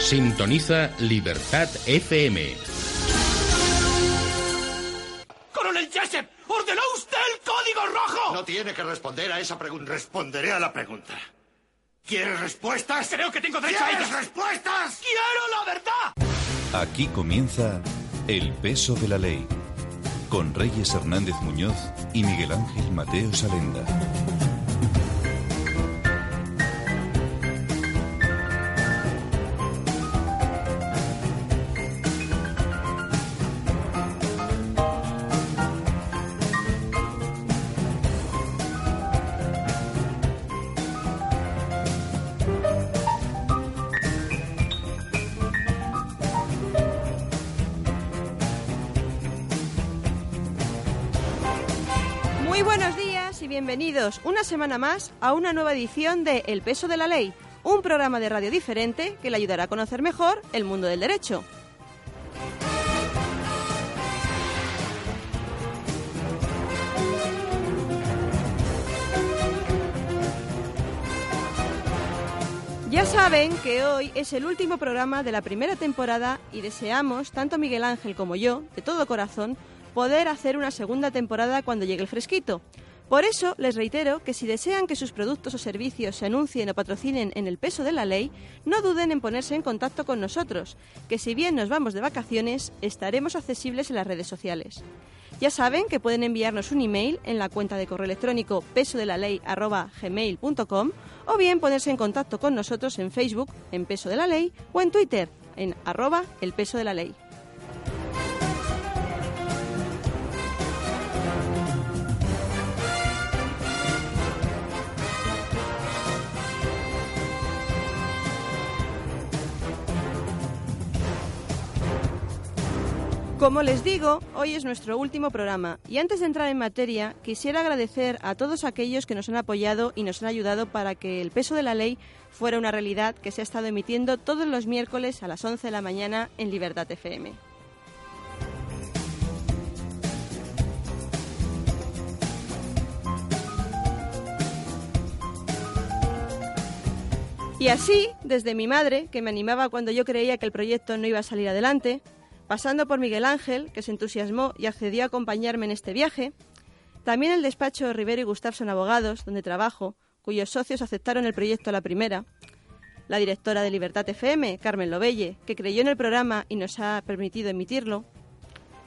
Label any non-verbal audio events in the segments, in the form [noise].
Sintoniza Libertad FM. ¡Coronel Jessup! ¿Ordenó usted el código rojo? No tiene que responder a esa pregunta. Responderé a la pregunta. ¿Quieres respuestas? Creo que tengo derecho a ¿Quieres ellas. respuestas? ¡Quiero la verdad! Aquí comienza El peso de la ley, con Reyes Hernández Muñoz y Miguel Ángel Mateo Salenda. Una semana más a una nueva edición de El peso de la ley, un programa de radio diferente que le ayudará a conocer mejor el mundo del derecho. Ya saben que hoy es el último programa de la primera temporada y deseamos, tanto Miguel Ángel como yo, de todo corazón, poder hacer una segunda temporada cuando llegue el fresquito. Por eso les reitero que si desean que sus productos o servicios se anuncien o patrocinen en el peso de la ley, no duden en ponerse en contacto con nosotros, que si bien nos vamos de vacaciones, estaremos accesibles en las redes sociales. Ya saben que pueden enviarnos un email en la cuenta de correo electrónico pesodelaley@gmail.com o bien ponerse en contacto con nosotros en Facebook en Peso de la Ley o en Twitter en arroba el peso de la ley. Como les digo, hoy es nuestro último programa y antes de entrar en materia quisiera agradecer a todos aquellos que nos han apoyado y nos han ayudado para que el peso de la ley fuera una realidad que se ha estado emitiendo todos los miércoles a las 11 de la mañana en Libertad FM. Y así, desde mi madre, que me animaba cuando yo creía que el proyecto no iba a salir adelante, pasando por Miguel Ángel, que se entusiasmó y accedió a acompañarme en este viaje, también el despacho Rivero y Gustafson Abogados, donde trabajo, cuyos socios aceptaron el proyecto a la primera, la directora de Libertad FM, Carmen Lobelle, que creyó en el programa y nos ha permitido emitirlo,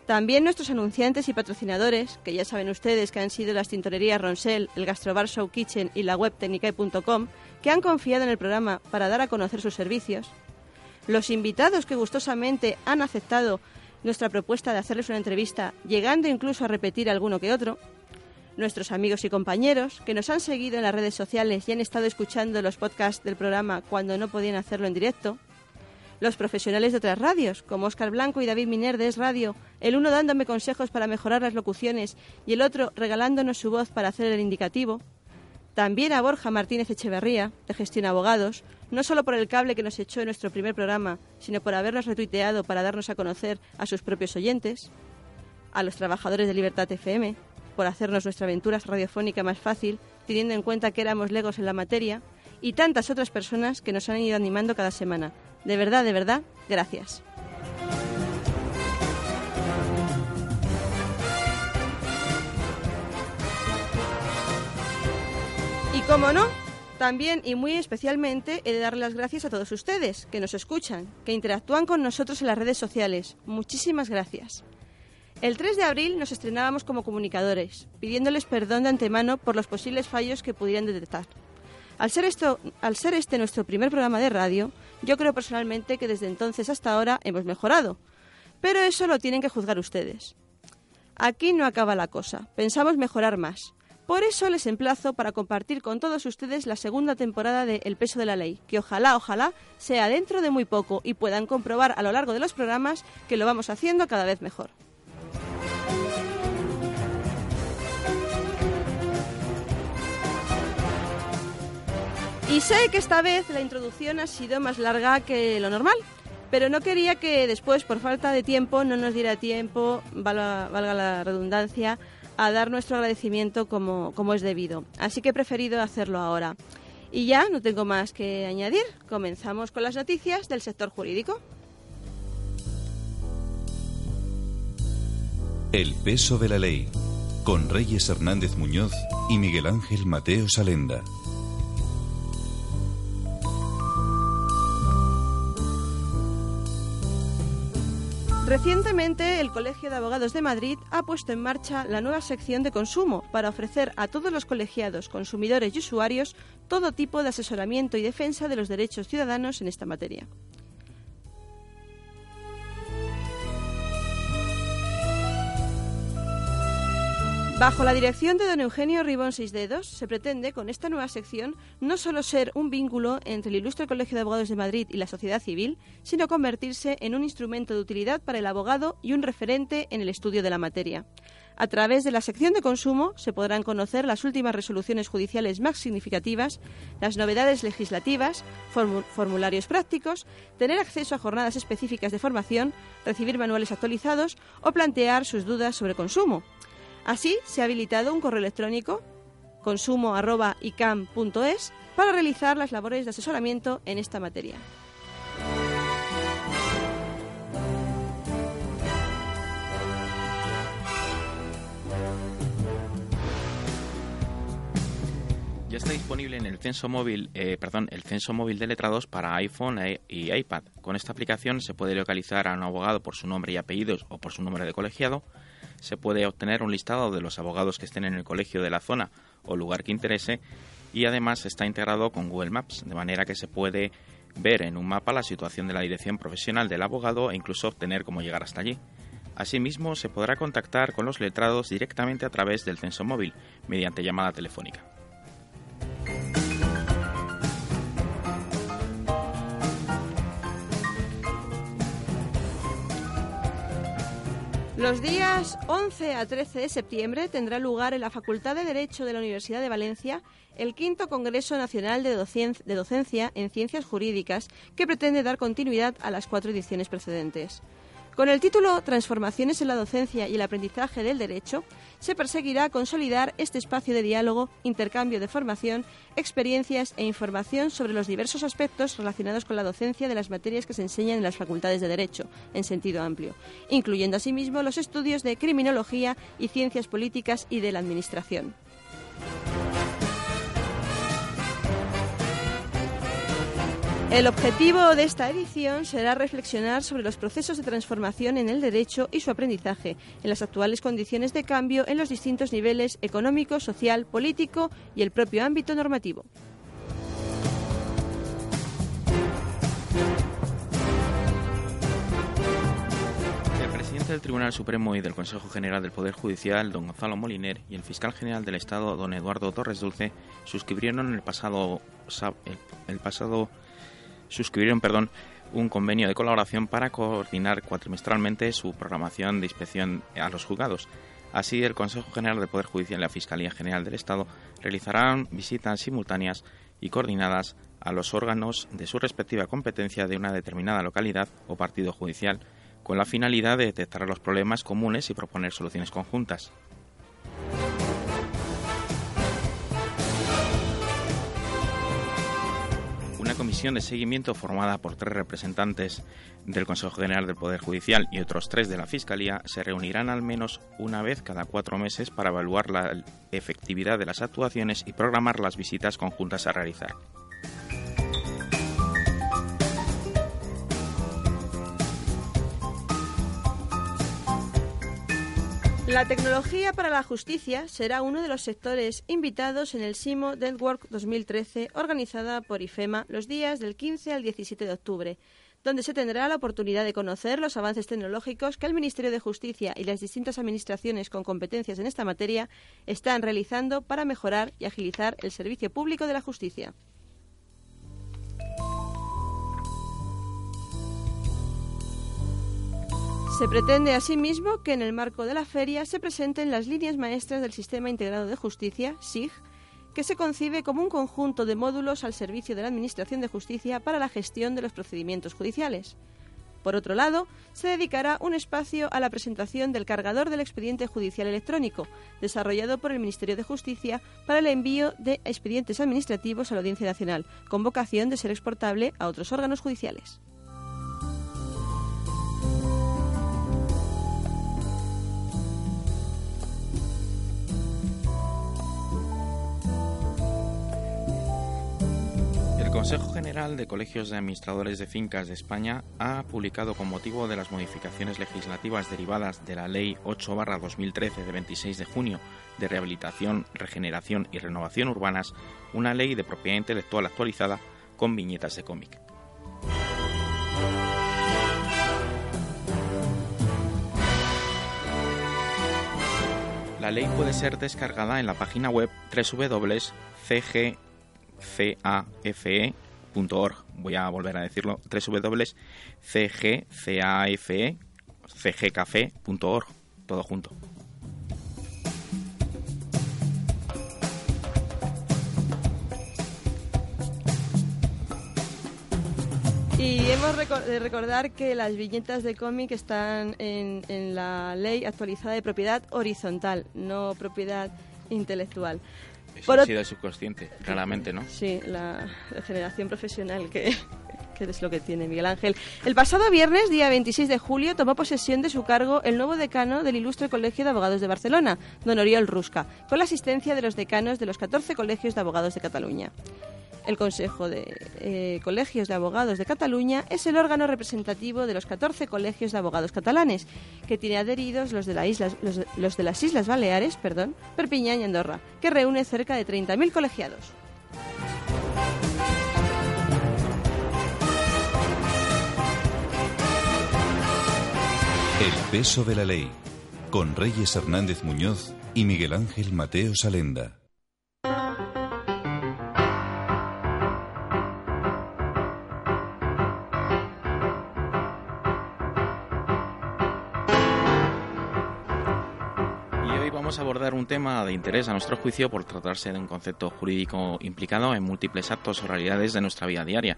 también nuestros anunciantes y patrocinadores, que ya saben ustedes que han sido las tintorerías Ronsel, el Gastrobar Show Kitchen y la web tecnicae.com, que han confiado en el programa para dar a conocer sus servicios, los invitados que gustosamente han aceptado nuestra propuesta de hacerles una entrevista, llegando incluso a repetir alguno que otro, nuestros amigos y compañeros que nos han seguido en las redes sociales y han estado escuchando los podcasts del programa cuando no podían hacerlo en directo, los profesionales de otras radios, como Óscar Blanco y David Miner de Es Radio, el uno dándome consejos para mejorar las locuciones y el otro regalándonos su voz para hacer el indicativo, también a Borja Martínez Echeverría, de Gestión Abogados, no solo por el cable que nos echó en nuestro primer programa, sino por habernos retuiteado para darnos a conocer a sus propios oyentes, a los trabajadores de Libertad FM, por hacernos nuestra aventura radiofónica más fácil, teniendo en cuenta que éramos legos en la materia, y tantas otras personas que nos han ido animando cada semana. De verdad, de verdad, gracias. Como no, también y muy especialmente he de darle las gracias a todos ustedes que nos escuchan, que interactúan con nosotros en las redes sociales. Muchísimas gracias. El 3 de abril nos estrenábamos como comunicadores, pidiéndoles perdón de antemano por los posibles fallos que pudieran detectar. Al ser, esto, al ser este nuestro primer programa de radio, yo creo personalmente que desde entonces hasta ahora hemos mejorado. Pero eso lo tienen que juzgar ustedes. Aquí no acaba la cosa, pensamos mejorar más. Por eso les emplazo para compartir con todos ustedes la segunda temporada de El peso de la ley, que ojalá, ojalá sea dentro de muy poco y puedan comprobar a lo largo de los programas que lo vamos haciendo cada vez mejor. Y sé que esta vez la introducción ha sido más larga que lo normal, pero no quería que después, por falta de tiempo, no nos diera tiempo, valga, valga la redundancia, a dar nuestro agradecimiento como, como es debido. Así que he preferido hacerlo ahora. Y ya no tengo más que añadir. Comenzamos con las noticias del sector jurídico. El peso de la ley, con Reyes Hernández Muñoz y Miguel Ángel Mateo Salenda. Recientemente, el Colegio de Abogados de Madrid ha puesto en marcha la nueva sección de consumo para ofrecer a todos los colegiados, consumidores y usuarios todo tipo de asesoramiento y defensa de los derechos ciudadanos en esta materia. Bajo la dirección de don Eugenio Ribón Dedos, se pretende con esta nueva sección no solo ser un vínculo entre el Ilustre Colegio de Abogados de Madrid y la sociedad civil, sino convertirse en un instrumento de utilidad para el abogado y un referente en el estudio de la materia. A través de la sección de consumo se podrán conocer las últimas resoluciones judiciales más significativas, las novedades legislativas, formularios prácticos, tener acceso a jornadas específicas de formación, recibir manuales actualizados o plantear sus dudas sobre consumo. Así, se ha habilitado un correo electrónico consumo.icam.es para realizar las labores de asesoramiento en esta materia. Ya está disponible en el censo móvil, eh, perdón, el censo móvil de letrados para iPhone e, y iPad. Con esta aplicación se puede localizar a un abogado por su nombre y apellidos o por su número de colegiado se puede obtener un listado de los abogados que estén en el colegio de la zona o lugar que interese y además está integrado con Google Maps, de manera que se puede ver en un mapa la situación de la dirección profesional del abogado e incluso obtener cómo llegar hasta allí. Asimismo, se podrá contactar con los letrados directamente a través del censo móvil, mediante llamada telefónica. Los días 11 a 13 de septiembre tendrá lugar en la Facultad de Derecho de la Universidad de Valencia el quinto Congreso Nacional de, Docencia en Ciencias Jurídicas que pretende dar continuidad a las cuatro ediciones precedentes. Con el título Transformaciones en la docencia y el aprendizaje del derecho, se perseguirá consolidar este espacio de diálogo, intercambio de formación, experiencias e información sobre los diversos aspectos relacionados con la docencia de las materias que se enseñan en las facultades de derecho, en sentido amplio, incluyendo asimismo los estudios de criminología y ciencias políticas y de la administración. El objetivo de esta edición será reflexionar sobre los procesos de transformación en el derecho y su aprendizaje, en las actuales condiciones de cambio en los distintos niveles económico, social, político y el propio ámbito normativo. El presidente del Tribunal Supremo y del Consejo General del Poder Judicial, don Gonzalo Moliner, y el fiscal general del Estado, don Eduardo Torres Dulce, suscribieron el pasado, el pasado suscribieron perdón, un convenio de colaboración para coordinar cuatrimestralmente su programación de inspección a los juzgados. Así, el Consejo General del Poder Judicial y la Fiscalía General del Estado realizarán visitas simultáneas y coordinadas a los órganos de su respectiva competencia de una determinada localidad o partido judicial, con la finalidad de detectar los problemas comunes y proponer soluciones conjuntas. Una comisión de seguimiento formada por tres representantes del Consejo General del Poder Judicial y otros tres de la Fiscalía se reunirán al menos una vez cada cuatro meses para evaluar la efectividad de las actuaciones y programar las visitas conjuntas a realizar. La tecnología para la justicia será uno de los sectores invitados en el SIMO Network 2013 organizada por IFEMA los días del 15 al 17 de octubre, donde se tendrá la oportunidad de conocer los avances tecnológicos que el Ministerio de Justicia y las distintas administraciones con competencias en esta materia están realizando para mejorar y agilizar el servicio público de la justicia. Se pretende asimismo que en el marco de la feria se presenten las líneas maestras del Sistema Integrado de Justicia, SIG, que se concibe como un conjunto de módulos al servicio de la Administración de Justicia para la gestión de los procedimientos judiciales. Por otro lado, se dedicará un espacio a la presentación del cargador del expediente judicial electrónico, desarrollado por el Ministerio de Justicia para el envío de expedientes administrativos a la Audiencia Nacional, con vocación de ser exportable a otros órganos judiciales. Consejo General de Colegios de Administradores de Fincas de España ha publicado con motivo de las modificaciones legislativas derivadas de la Ley 8-2013 de 26 de junio de Rehabilitación, Regeneración y Renovación Urbanas una ley de propiedad intelectual actualizada con viñetas de cómic. La ley puede ser descargada en la página web www.cg cafe.org. Voy a volver a decirlo, www.cgcafe.cgcafe.org, todo junto. Y hemos de recordar que las viñetas de cómic están en la ley actualizada de propiedad horizontal, no propiedad intelectual. Eso ha sido subconsciente, claramente, ¿no? Sí, la, generación profesional que, [laughs] que es lo que tiene Miguel Ángel. El pasado viernes, día 26 de julio, tomó posesión de su cargo el nuevo decano del Ilustre Colegio de Abogados de Barcelona, don Oriol Rusca, con la asistencia de los decanos de los 14 colegios de abogados de Cataluña. El Consejo de eh, Colegios de Abogados de Cataluña es el órgano representativo de los 14 colegios de abogados catalanes, que tiene adheridos los de, las Islas Baleares, perdón, Perpiñán y Andorra, que reúne cerca de 30.000 colegiados. El peso de la ley, con Reyes Hernández Muñoz y Miguel Ángel Mateo Salenda. Abordar un tema de interés a nuestro juicio por tratarse de un concepto jurídico implicado en múltiples actos o realidades de nuestra vida diaria.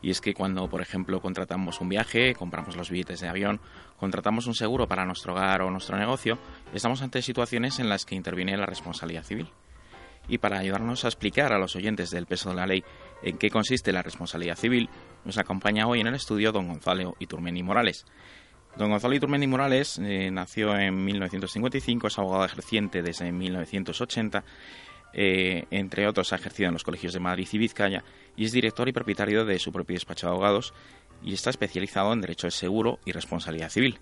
Y es que cuando, por ejemplo, contratamos un viaje, compramos los billetes de avión, contratamos un seguro para nuestro hogar o nuestro negocio, estamos ante situaciones en las que interviene la responsabilidad civil. Y para ayudarnos a explicar a los oyentes del peso de la ley en qué consiste la responsabilidad civil, nos acompaña hoy en el estudio don Gonzalo Iturmeni Morales. Don Gonzalo Iturmendi Morales eh, nació en 1955, es abogado ejerciente desde 1980. Eh, entre otros, ha ejercido en los colegios de Madrid y Vizcaya y es director y propietario de su propio despacho de abogados y está especializado en derecho de seguro y responsabilidad civil.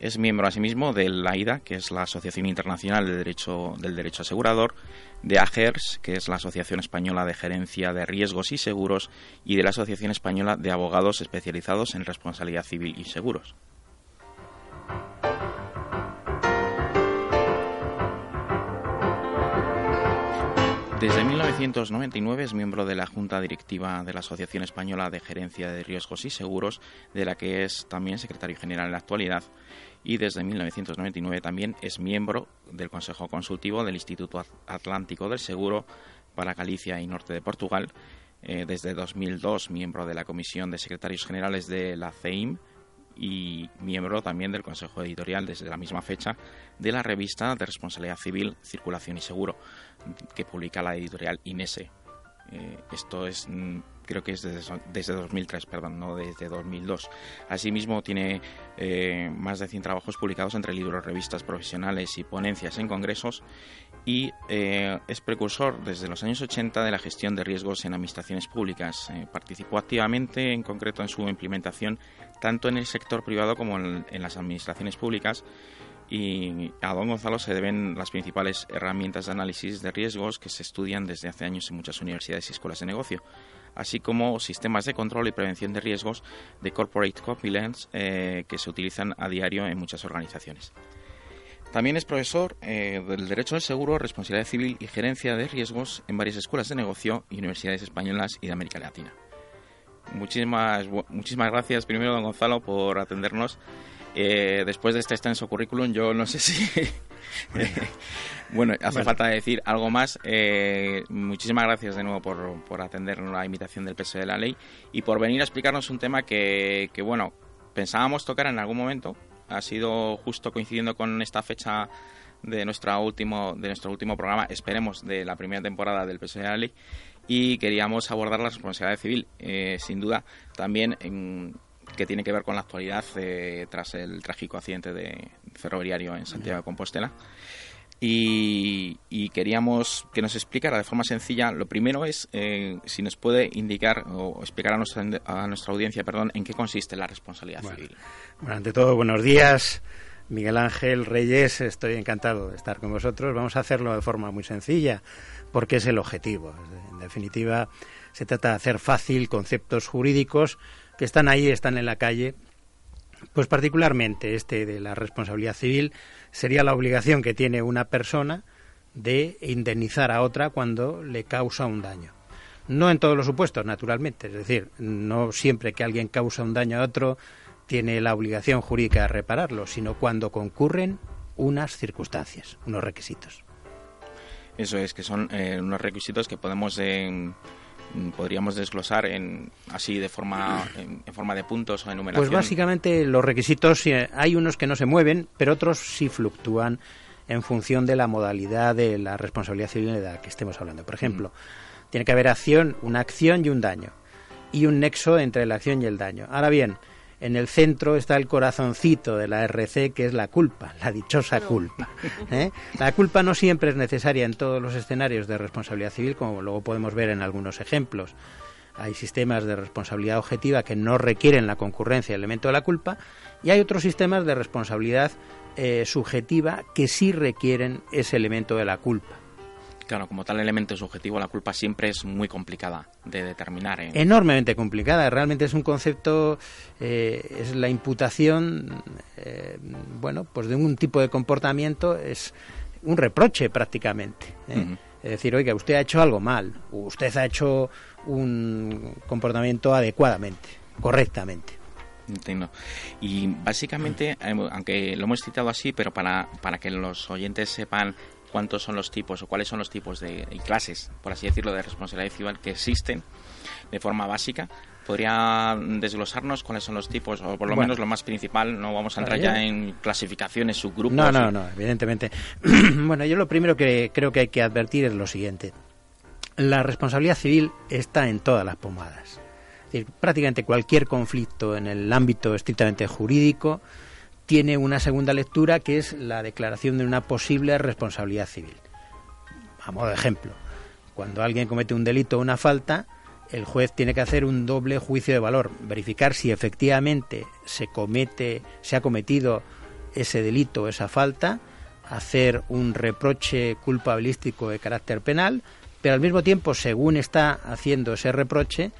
Es miembro asimismo de la AIDA, que es la Asociación Internacional de Derecho, del Derecho Asegurador, de AGERS, que es la Asociación Española de Gerencia de Riesgos y Seguros, y de la Asociación Española de Abogados Especializados en Responsabilidad Civil y Seguros. Desde 1999 es miembro de la Junta Directiva de la Asociación Española de Gerencia de Riesgos y Seguros, de la que es también secretario general en la actualidad, y desde 1999 también es miembro del Consejo Consultivo del Instituto Atlántico del Seguro para Galicia y Norte de Portugal. Eh, desde 2002 miembro de la Comisión de Secretarios Generales de la CEIM y miembro también del Consejo Editorial desde la misma fecha de la revista de Responsabilidad Civil, Circulación y Seguro, que publica la editorial Inese. Eh, esto es, mm, creo que es desde, desde, 2003, perdón, no desde 2002. Asimismo, tiene eh, más de 100 trabajos publicados entre libros, revistas profesionales y ponencias en congresos y eh, es precursor desde los años 80 de la gestión de riesgos en administraciones públicas. participó activamente, en concreto, en su implementación tanto en el sector privado como en, las administraciones públicas. Y a don Gonzalo se deben las principales herramientas de análisis de riesgos que se estudian desde hace años en muchas universidades y escuelas de negocio, así como sistemas de control y prevención de riesgos de corporate compliance eh, que se utilizan a diario en muchas organizaciones. También es profesor eh, del Derecho del Seguro, Responsabilidad Civil y Gerencia de Riesgos en varias escuelas de negocio y universidades españolas y de América Latina. Muchísimas, muchísimas gracias primero, don Gonzalo, por atendernos. Eh, después de este extenso currículum, yo no sé si... [laughs] bueno, hace falta decir algo más. Eh, muchísimas gracias de nuevo por, por atender la invitación del peso de la ley y por venir a explicarnos un tema que, que bueno, pensábamos tocar en algún momento, ha sido justo coincidiendo con esta fecha de, nuestra último, de nuestro último programa, esperemos, de la primera temporada del PSOE de la Ley, y queríamos abordar la responsabilidad civil, eh, sin duda, también en, que tiene que ver con la actualidad eh, tras el trágico accidente de ferroviario en Santiago de Compostela. Y, queríamos que nos explicara de forma sencilla. Lo primero es eh, si nos puede indicar o explicar a nuestra, a nuestra audiencia, perdón, en qué consiste la responsabilidad civil. Bueno, ante todo, buenos días. Miguel Ángel Reyes, estoy encantado de estar con vosotros. Vamos a hacerlo de forma muy sencilla, porque es el objetivo. En definitiva, se trata de hacer fácil conceptos jurídicos que están ahí, están en la calle. Pues particularmente este de la responsabilidad civil sería la obligación que tiene una persona de indemnizar a otra cuando le causa un daño. No en todos los supuestos, naturalmente, es decir, no siempre que alguien causa un daño a otro tiene la obligación jurídica de repararlo, sino cuando concurren unas circunstancias, unos requisitos. Eso es, que son eh, unos requisitos que podemos podríamos desglosar en así de forma en, forma de puntos o enumeración? Pues básicamente los requisitos eh, hay unos que no se mueven, pero otros sí fluctúan en función de la modalidad de la responsabilidad civil de la que estemos hablando. Por ejemplo, tiene que haber acción, una acción y un daño y un nexo entre la acción y el daño. Ahora bien, en el centro está el corazoncito de la RC, que es la culpa, la dichosa culpa. ¿eh? La culpa no siempre es necesaria en todos los escenarios de responsabilidad civil, como luego podemos ver en algunos ejemplos. Hay sistemas de responsabilidad objetiva que no requieren la concurrencia del elemento de la culpa y hay otros sistemas de responsabilidad eh, subjetiva que sí requieren ese elemento de la culpa. Claro, como tal elemento subjetivo, la culpa siempre es muy complicada de determinar. ¿eh? Enormemente complicada. Realmente es un concepto, eh, es la imputación, eh, bueno, pues de un tipo de comportamiento, es un reproche prácticamente. Es decir, oiga, usted ha hecho algo mal, usted ha hecho un comportamiento adecuadamente, correctamente. Entiendo. Y básicamente, aunque lo hemos citado así, pero para, para que los oyentes sepan cuántos son los tipos o cuáles son los tipos de clases, por así decirlo, de responsabilidad civil que existen de forma básica. ¿Podría desglosarnos cuáles son los tipos, o por lo menos lo más principal? No vamos a entrar ya en clasificaciones, subgrupos. No, no, no, evidentemente. [clears throat] bueno, yo lo primero que creo que hay que advertir es lo siguiente. La responsabilidad civil está en todas las pomadas. Es decir, prácticamente cualquier conflicto en el ámbito estrictamente jurídico tiene una segunda lectura que es la declaración de una posible responsabilidad civil. A modo de ejemplo, cuando alguien comete un delito o una falta, el juez tiene que hacer un doble juicio de valor, verificar si efectivamente se comete, se ha cometido ese delito o esa falta, hacer un reproche culpabilístico de carácter penal, pero al mismo tiempo, según está haciendo ese reproche,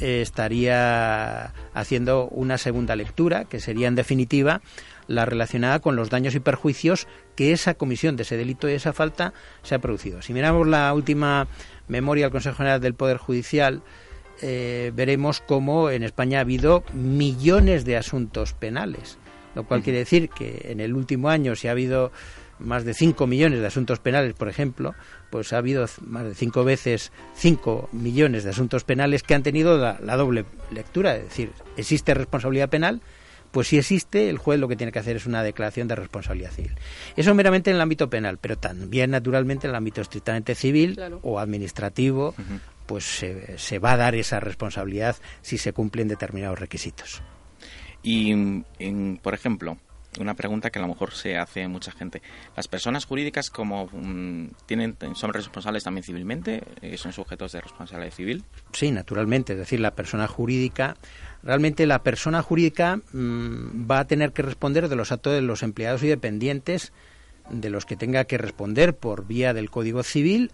eh, estaría haciendo una segunda lectura, que sería en definitiva la relacionada con los daños y perjuicios que esa comisión de ese delito y esa falta se ha producido. Si miramos la última memoria del Consejo General del Poder Judicial, eh, veremos cómo en España ha habido millones de asuntos penales, lo cual quiere decir que en el último año, si ha habido más de 5 millones de asuntos penales, por ejemplo, pues ha habido más de cinco veces 5 millones de asuntos penales que han tenido la, la doble lectura, es decir, existe responsabilidad penal pues si existe, el juez lo que tiene que hacer es una declaración de responsabilidad civil. Eso meramente en el ámbito penal, pero también naturalmente en el ámbito estrictamente civil o administrativo, pues se, va a dar esa responsabilidad si se cumplen determinados requisitos. Y, por ejemplo, una pregunta que a lo mejor se hace mucha gente. ¿Las personas jurídicas como mm, tienen son responsables también civilmente? Eh, ¿Son sujetos de responsabilidad civil? Sí, naturalmente. Es decir, la persona jurídica realmente la persona jurídica mm, va a tener que responder de los actos de los empleados y dependientes de los que tenga que responder por vía del Código Civil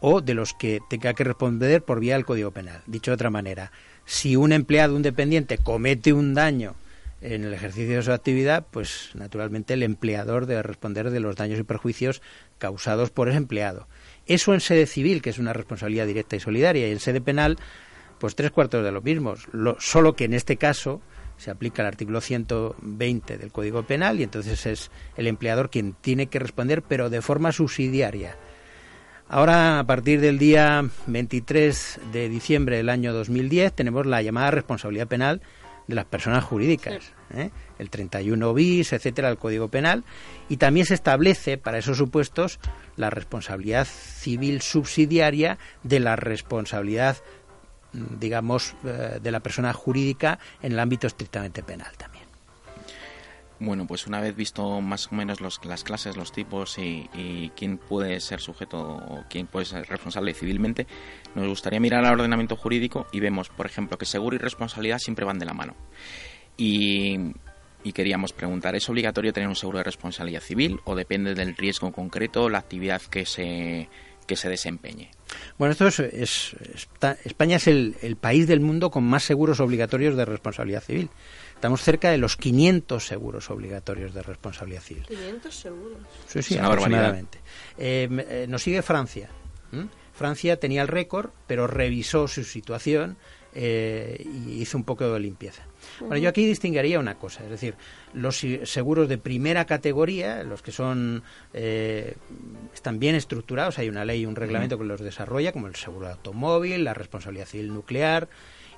o de los que tenga que responder por vía del Código Penal. Dicho de otra manera, si un empleado, un dependiente, comete un daño en el ejercicio de su actividad, pues naturalmente el empleador debe responder de los daños y perjuicios causados por ese empleado. Eso en sede civil, que es una responsabilidad directa y solidaria, y en sede penal, pues tres cuartos de lo mismo, solo que en este caso se aplica el artículo 120 del Código Penal y entonces es el empleador quien tiene que responder, pero de forma subsidiaria. Ahora, a partir del día 23 de diciembre del año 2010, tenemos la llamada responsabilidad penal de las personas jurídicas, ¿eh? el 31 bis, etcétera, del Código Penal, y también se establece para esos supuestos la responsabilidad civil subsidiaria de la responsabilidad, mm, digamos, eh, de la persona jurídica en el ámbito estrictamente penal también. Bueno, pues una vez visto más o menos los, las clases, los tipos y, quién puede ser sujeto o quién puede ser responsable civilmente, nos gustaría mirar al ordenamiento jurídico y vemos, por ejemplo, que seguro y responsabilidad siempre van de la mano. Y, queríamos preguntar, ¿es obligatorio tener un seguro de responsabilidad civil o depende del riesgo concreto la actividad que se, que se desempeñe? Bueno, esto es, España es el país del mundo con más seguros obligatorios de responsabilidad civil. Estamos cerca de los 500 seguros obligatorios de responsabilidad civil. 500 seguros. Sí, sí, aproximadamente. Eh, eh, nos sigue Francia. ¿Mm? Francia tenía el récord, pero revisó su situación eh, y hizo un poco de limpieza. Bueno, yo aquí distinguiría una cosa, es decir, los seguros de primera categoría, los que son eh, están bien estructurados, hay una ley y un reglamento que los desarrolla, como el seguro de automóvil, la responsabilidad civil nuclear,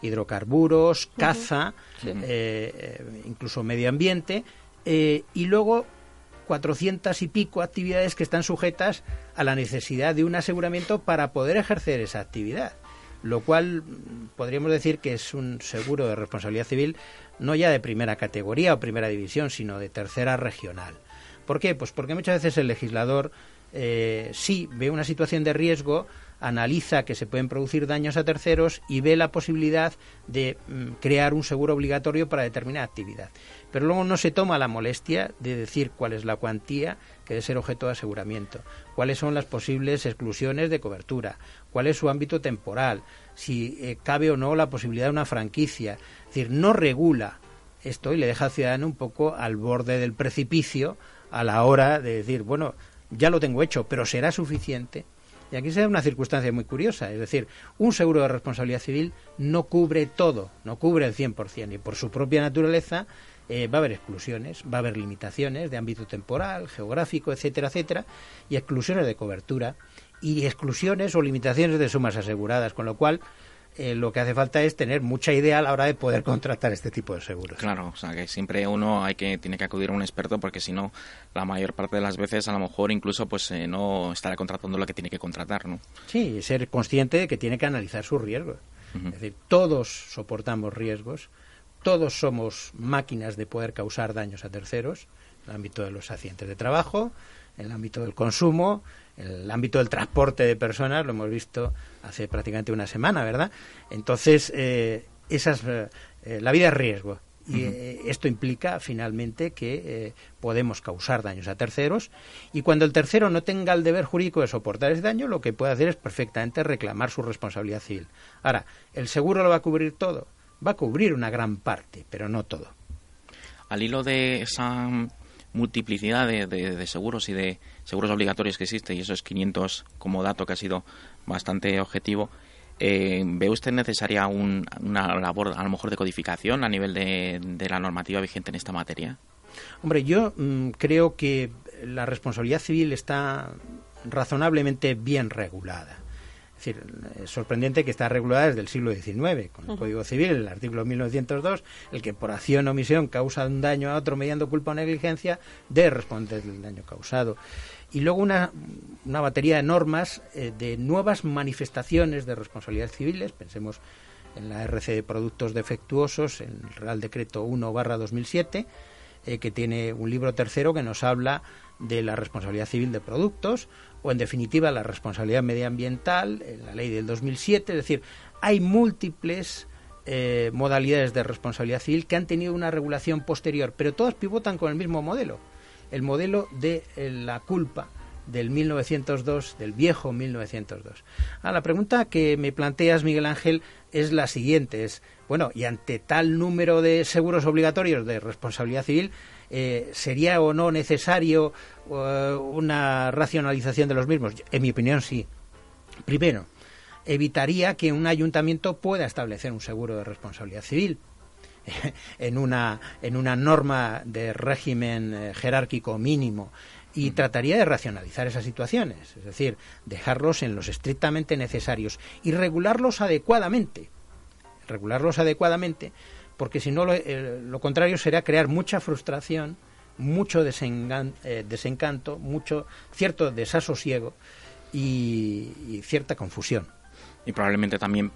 hidrocarburos, caza, sí. eh, incluso medio ambiente, eh, y luego 400 y pico actividades que están sujetas a la necesidad de un aseguramiento para poder ejercer esa actividad. Lo cual podríamos decir que es un seguro de responsabilidad civil no ya de primera categoría o primera división, sino de tercera regional. ¿Por qué? Pues porque muchas veces el legislador eh, sí ve una situación de riesgo, analiza que se pueden producir daños a terceros y ve la posibilidad de mm, crear un seguro obligatorio para determinada actividad. Pero luego no se toma la molestia de decir cuál es la cuantía que debe ser objeto de aseguramiento, cuáles son las posibles exclusiones de cobertura, cuál es su ámbito temporal, si eh, cabe o no la posibilidad de una franquicia. Es decir, no regula esto y le deja al ciudadano un poco al borde del precipicio a la hora de decir, bueno, ya lo tengo hecho, pero ¿será suficiente? Y aquí se da una circunstancia muy curiosa, es decir, un seguro de responsabilidad civil no cubre todo, no cubre el 100%, y por su propia naturaleza eh, va a haber exclusiones, va a haber limitaciones de ámbito temporal, geográfico, etcétera, etcétera, y exclusiones de cobertura, y exclusiones o limitaciones de sumas aseguradas, con lo cual eh, lo que hace falta es tener mucha idea a la hora de poder contratar este tipo de seguros. Claro, o sea que siempre uno hay que tiene que acudir a un experto porque si no la mayor parte de las veces a lo mejor incluso pues eh, no estará contratando lo que tiene que contratar, ¿no? Sí, ser consciente de que tiene que analizar sus riesgos. Uh -huh. Es decir, todos soportamos riesgos, todos somos máquinas de poder causar daños a terceros, en el ámbito de los accidentes de trabajo, en el ámbito del consumo, el ámbito del transporte de personas, lo hemos visto hace prácticamente una semana, ¿verdad? Entonces, eh, esas, eh, la vida es riesgo. Y eh, esto implica finalmente que eh, podemos causar daños a terceros y cuando el tercero no tenga el deber jurídico de soportar ese daño, lo que puede hacer es perfectamente reclamar su responsabilidad civil. Ahora, ¿el seguro lo va a cubrir todo? Va a cubrir una gran parte, pero no todo. Al hilo de esa multiplicidad de, de, de, seguros y de seguros obligatorios que existe y esos 500 como dato que ha sido bastante objetivo, eh, ¿ve usted necesaria un, una labor a lo mejor de codificación a nivel de, de la normativa vigente en esta materia? Hombre, yo mmm, creo que la responsabilidad civil está razonablemente bien regulada. Es decir, es sorprendente que está regulada desde el siglo XIX, con el uh -huh. Código Civil, el artículo 1902, el que por acción o omisión causa un daño a otro mediante culpa o negligencia, debe responder del daño causado. Y luego una, una batería de normas eh, de nuevas manifestaciones de responsabilidades civiles, pensemos en la RC de productos defectuosos, en el Real Decreto 1 barra 2007, eh, que tiene un libro tercero que nos habla de la responsabilidad civil de productos, o en definitiva la responsabilidad medioambiental, en la ley del 2007, es decir, hay múltiples eh, modalidades de responsabilidad civil que han tenido una regulación posterior, pero todas pivotan con el mismo modelo, el modelo de eh, la culpa del 1902, del viejo 1902. Ah, la pregunta que me planteas, Miguel Ángel, es la siguiente, es, bueno, y ante tal número de seguros obligatorios de responsabilidad civil, eh, ¿sería o no necesario uh, una racionalización de los mismos? En mi opinión, sí. Primero, evitaría que un ayuntamiento pueda establecer un seguro de responsabilidad civil [laughs] en una, en una norma de régimen eh, jerárquico mínimo y trataría de racionalizar esas situaciones, es decir, dejarlos en los estrictamente necesarios y regularlos adecuadamente. Regularlos adecuadamente porque si no lo, eh, lo contrario será crear mucha frustración, mucho desengan- eh, desencanto, mucho cierto desasosiego y, y cierta confusión. Y probablemente también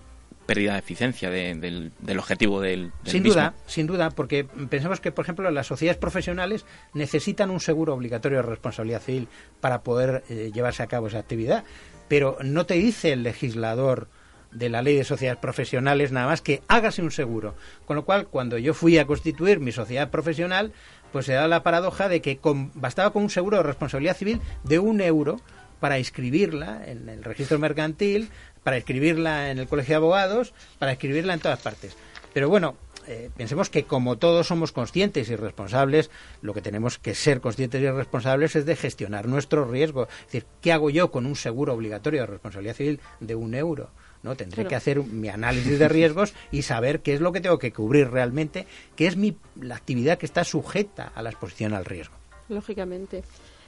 pérdida de eficiencia de- del, del objetivo del, del Sin mismo. duda, sin duda, porque pensamos que, por ejemplo, las sociedades profesionales necesitan un seguro obligatorio de responsabilidad civil para poder eh, llevarse a cabo esa actividad, pero no te dice el legislador de la ley de sociedades profesionales nada más que hágase un seguro. Con lo cual, cuando yo fui a constituir mi sociedad profesional, pues se da la paradoja de que con- bastaba con un seguro de responsabilidad civil de un euro para inscribirla en el registro mercantil, para inscribirla en el colegio de abogados, para inscribirla en todas partes. Pero bueno, eh, pensemos que como todos somos conscientes y responsables, lo que tenemos que ser conscientes y responsables es de gestionar nuestro riesgo. Es decir, ¿qué hago yo con un seguro obligatorio de responsabilidad civil de un euro? ¿no? Tendré Claro. que hacer mi análisis de riesgos y saber qué es lo que tengo que cubrir realmente, qué es mi, la actividad que está sujeta a la exposición al riesgo. Lógicamente.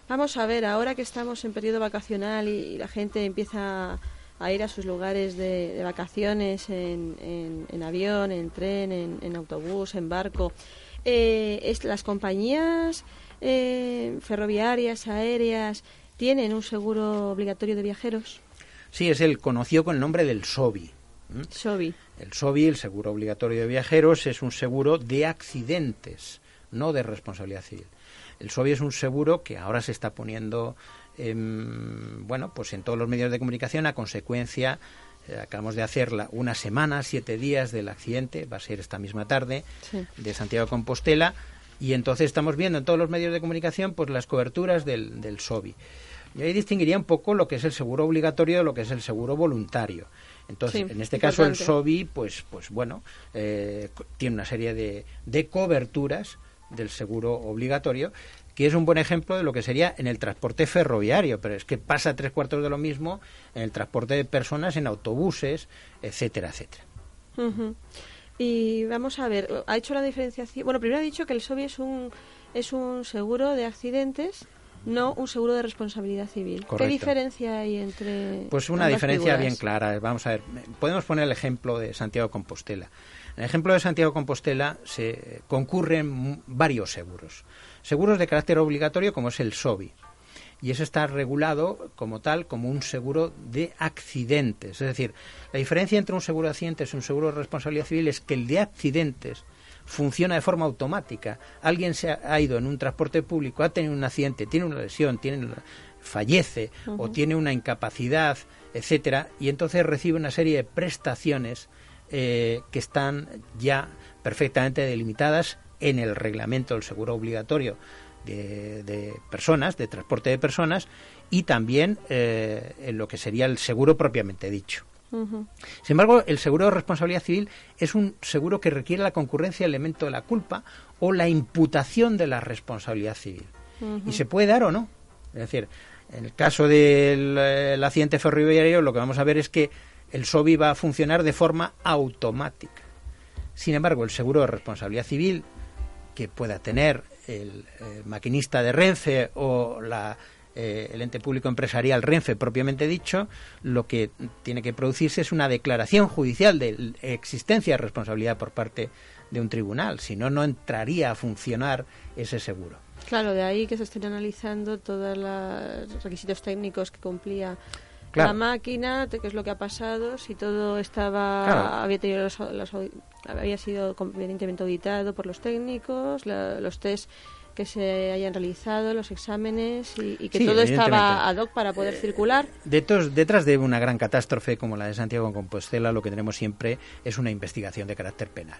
Vamos a ver, ahora que estamos en periodo vacacional y, y la gente empieza a ir a sus lugares de, de vacaciones en, en- en avión, en tren, en, en autobús, en barco, eh, es, las compañías eh, ferroviarias, aéreas, tienen un seguro obligatorio de viajeros, Sí, es el conocido con el nombre del SOBI. SOBI. El SOBI, el Seguro Obligatorio de Viajeros, es un seguro de accidentes, no de responsabilidad civil. El SOBI es un seguro que ahora se está poniendo, em, bueno, pues en todos los medios de comunicación a consecuencia. eh, acabamos de hacerla una semana, siete días del accidente, va a ser esta misma tarde, Sí. de Santiago de Compostela, y entonces estamos viendo en todos los medios de comunicación pues las coberturas del, del SOBI. Y ahí distinguiría un poco lo que es el seguro obligatorio de lo que es el seguro voluntario. Entonces, Sí, en este caso el. SOBI, pues, pues bueno, eh, tiene una serie de, de coberturas del seguro obligatorio, que es un buen ejemplo de lo que sería en el transporte ferroviario, pero es que pasa tres cuartos de lo mismo en el transporte de personas, en autobuses, etcétera, etcétera. Y vamos a ver, ha hecho la diferenciación. Bueno, primero ha dicho que el SOBI es un, es un seguro de accidentes, no un seguro de responsabilidad civil. Correcto. ¿Qué diferencia hay entre.? Pues una diferencia figuras? bien clara. Vamos a ver, podemos poner el ejemplo de Santiago Compostela. En el ejemplo de Santiago Compostela se concurren m- varios seguros. Seguros de carácter obligatorio como es el SOBI. Y eso está regulado como tal, como un seguro de accidentes. Es decir, la diferencia entre un seguro de accidentes y un seguro de responsabilidad civil es que el de accidentes funciona de forma automática. Alguien se ha, ido en un transporte público, ha tenido un accidente, tiene una lesión, tiene una- fallece o tiene una incapacidad, etcétera, y entonces recibe una serie de prestaciones eh, que están ya perfectamente delimitadas en el reglamento del seguro obligatorio de, de personas, de transporte de personas, y también eh, en lo que sería el seguro propiamente dicho. Sin embargo, el seguro de responsabilidad civil es un seguro que requiere la concurrencia del elemento de la culpa o la imputación de la responsabilidad civil. Y se puede dar o no. Es decir, en el caso del eh, el accidente ferroviario, lo que vamos a ver es que el SOBI va a funcionar de forma automática. Sin embargo, el seguro de responsabilidad civil que pueda tener el, eh, maquinista de Renfe o la, eh, el ente público empresarial Renfe propiamente dicho, lo que tiene que producirse es una declaración judicial de existencia de responsabilidad por parte de un tribunal, si no, no entraría a funcionar ese seguro. Claro, de ahí que se estén analizando todos los requisitos técnicos que cumplía Claro. la máquina, qué es lo que ha pasado, si todo estaba Claro. había tenido los- los había sido convenientemente auditado por los técnicos, la- los test que se hayan realizado, los exámenes y, y que Sí, todo estaba ad hoc para poder circular. Detos- detrás de una gran catástrofe como la de Santiago de Compostela, lo que tenemos siempre es una investigación de carácter penal,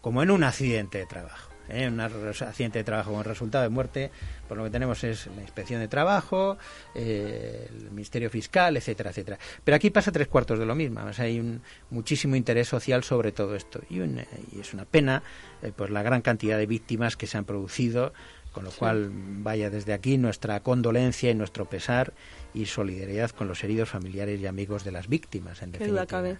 como en un accidente de trabajo. ¿Eh? Un accidente de trabajo con resultado de muerte, pues lo que tenemos es la inspección de trabajo, eh, el Ministerio Fiscal, etcétera, etcétera. Pero aquí pasa tres cuartos de lo mismo. O sea, hay un muchísimo interés social sobre todo esto. Y, un- y es una pena eh, pues la gran cantidad de víctimas que se han producido con lo cual vaya desde aquí nuestra condolencia y nuestro pesar y solidaridad con los heridos familiares y amigos de las víctimas en definitiva. cabe.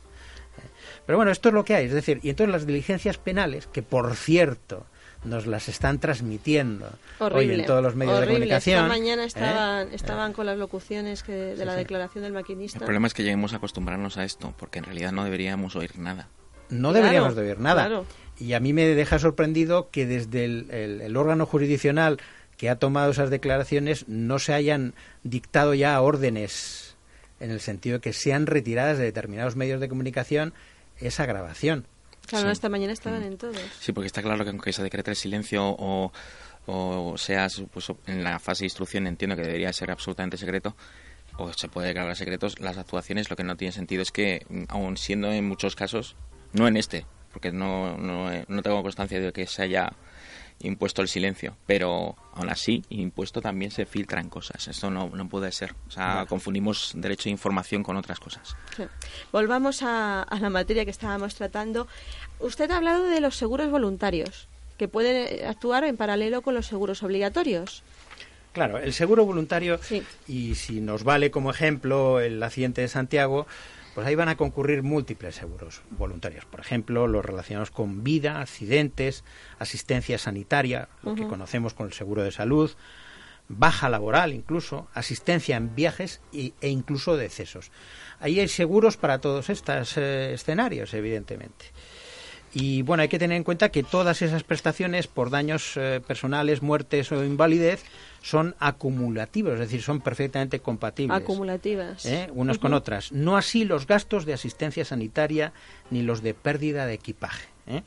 Pero bueno, esto es lo que hay, es decir, y entonces las diligencias penales, que por cierto nos las están transmitiendo Horrible. hoy en todos los medios horrible. de comunicación. Esta mañana ¿eh? estaban, estaban con las locuciones que, de Sí, la sí. declaración del El maquinista. problema es que lleguemos a acostumbrarnos a esto, porque en realidad no deberíamos oír nada. No Claro, deberíamos de oír nada. claro. Y a mí me deja sorprendido que desde el, órgano jurisdiccional que ha tomado esas declaraciones no se hayan dictado ya órdenes en el sentido de que sean retiradas de determinados medios de comunicación esa grabación. Claro, esta mañana estaban en todos. Sí, porque está claro que aunque se decrete el silencio o, o sea pues, en la fase de instrucción, entiendo que debería ser absolutamente secreto, o se puede declarar secretos, las actuaciones lo que no tiene sentido es que, aun siendo en muchos casos, no en este, porque no, no, no tengo constancia de que se haya impuesto el silencio, pero aún así, impuesto también se filtran cosas. Esto no, no puede ser. O sea, confundimos derecho de información con otras cosas. Volvamos a, a, la materia que estábamos tratando. Usted ha hablado de los seguros voluntarios, que pueden actuar en paralelo con los seguros obligatorios. Claro, el seguro voluntario, y si nos vale como ejemplo el accidente de Santiago, pues ahí van a concurrir múltiples seguros voluntarios. Por ejemplo, los relacionados con vida, accidentes, asistencia sanitaria, lo que conocemos con el seguro de salud, baja laboral incluso, asistencia en viajes e incluso decesos. Ahí hay seguros para todos estos eh, escenarios, evidentemente. Y bueno, hay que tener en cuenta que todas esas prestaciones por daños eh, personales, muertes o invalidez son acumulativos, es decir, son perfectamente compatibles. Acumulativas. ¿eh? Unas con otras. No así los gastos de asistencia sanitaria ni los de pérdida de equipaje. ¿eh?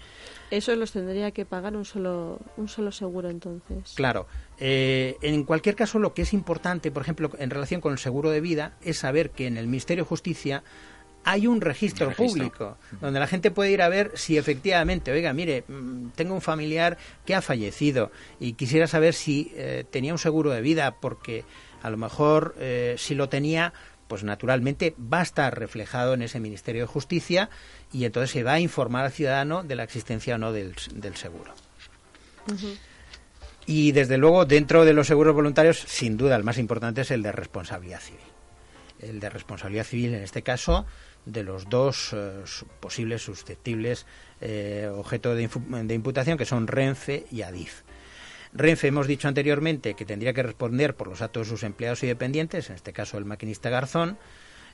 Eso los tendría que pagar un solo, un solo seguro entonces. Claro. en cualquier caso, lo que es importante, por ejemplo, en relación con el seguro de vida, es saber que en el Ministerio de Justicia hay un registro, público donde la gente puede ir a ver si efectivamente, oiga, mire, mm, tengo un familiar que ha fallecido y quisiera saber si eh, tenía un seguro de vida porque a lo mejor eh, si lo tenía, pues naturalmente va a estar reflejado en ese Ministerio de Justicia y entonces se va a informar al ciudadano de la existencia o no del, seguro. Y desde luego, dentro de los seguros voluntarios, sin duda el más importante es el de responsabilidad civil. El de responsabilidad civil, en este caso, de los dos eh, posibles susceptibles eh, objetos de, imputación, que son Renfe y Adif. Renfe hemos dicho anteriormente que tendría que responder por los actos de sus empleados y dependientes, en este caso el maquinista Garzón,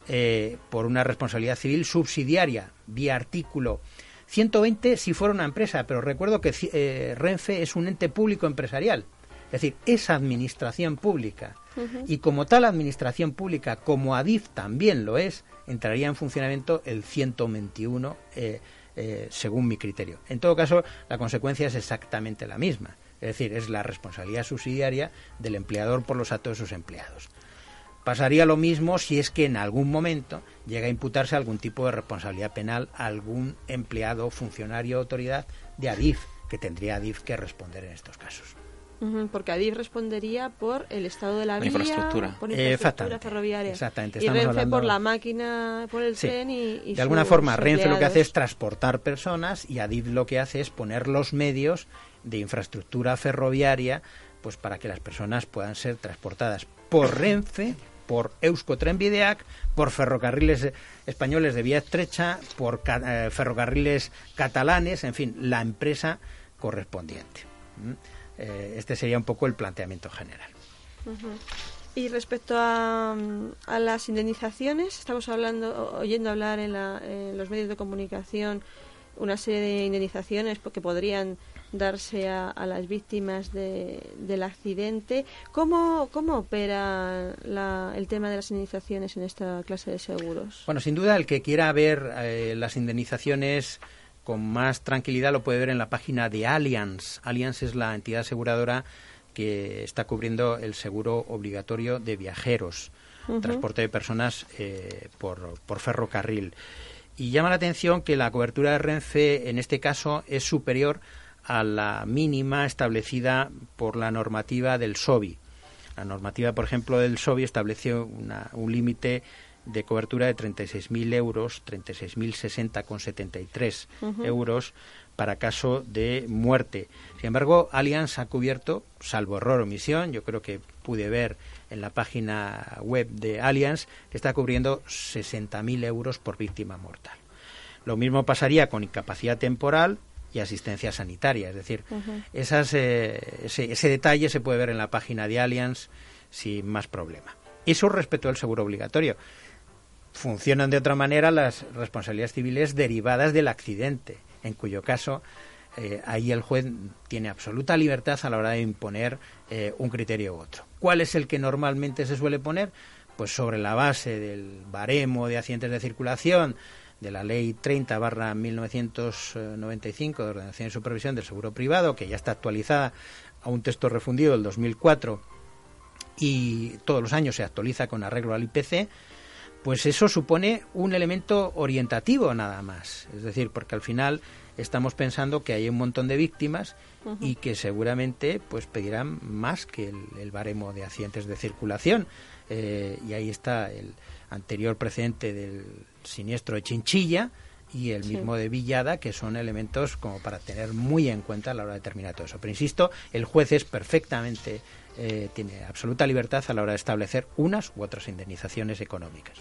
eh, por una responsabilidad civil subsidiaria vía artículo 120 si fuera una empresa, pero recuerdo que Renfe es un ente público empresarial, es decir, es administración pública. Y como tal administración pública, como ADIF también lo es, entraría en funcionamiento el 121 eh, eh, según mi criterio. En todo caso, la consecuencia es exactamente la misma. Es decir, es la responsabilidad subsidiaria del empleador por los actos de sus empleados. Pasaría lo mismo si es que en algún momento llega a imputarse algún tipo de responsabilidad penal a algún empleado, funcionario o autoridad de ADIF, que tendría ADIF que responder en estos casos porque Adif respondería por el estado de la, vía, infraestructura. por infraestructura ferroviaria. Exactamente. y Renfe por la máquina, por el tren y, De alguna forma, Renfe lo que hace es transportar personas y Adif lo que hace es poner los medios de infraestructura ferroviaria pues para que las personas puedan ser transportadas por Renfe, por Euskotren Videac, por ferrocarriles españoles de vía estrecha, por eh, ferrocarriles catalanes, en fin, la empresa correspondiente. Eh, este sería un poco el planteamiento general. Y respecto a, las indemnizaciones, estamos hablando, oyendo hablar en, los medios de comunicación una serie de indemnizaciones que podrían darse a, las víctimas del accidente. ¿Cómo, cómo opera el tema de las indemnizaciones en esta clase de seguros? Bueno, sin duda el que quiera ver eh, las indemnizaciones con más tranquilidad lo puede ver en la página de Allianz. Allianz es la entidad aseguradora que está cubriendo el seguro obligatorio de viajeros, transporte de personas eh, por, por ferrocarril. Y llama la atención que la cobertura de Renfe en este caso es superior a la mínima establecida por la normativa del SOBI. La normativa, por ejemplo, del SOBI estableció un límite de cobertura de 36.000 euros, 36.060,73 euros para caso de muerte. Sin embargo, Allianz ha cubierto, salvo error o omisión, yo creo que pude ver en la página web de Allianz, que está cubriendo 60.000 euros por víctima mortal. Lo mismo pasaría con incapacidad temporal y asistencia sanitaria. Es decir, esas, eh, ese, ese, detalle se puede ver en la página de Allianz sin más problema. Eso respecto al seguro obligatorio funcionan de otra manera las responsabilidades civiles derivadas del accidente, en cuyo caso eh, ahí el juez tiene absoluta libertad a la hora de imponer eh, un criterio u otro. ¿Cuál es el que normalmente se suele poner? Pues sobre la base del baremo de accidentes de circulación de la Ley 30 barra 1995 de Ordenación y Supervisión del Seguro Privado, que ya está actualizada a un texto refundido del 2004 y todos los años se actualiza con arreglo al IPC, pues eso supone un elemento orientativo nada más. Es decir, porque al final estamos pensando que hay un montón de víctimas y que seguramente pues pedirán más que el, baremo de accidentes de circulación. Eh, y ahí está el anterior precedente del siniestro de Chinchilla y el mismo de Villada, que son elementos como para tener muy en cuenta a la hora de determinar todo eso. Pero insisto, el juez es perfectamente, eh, tiene absoluta libertad a la hora de establecer unas u otras indemnizaciones económicas.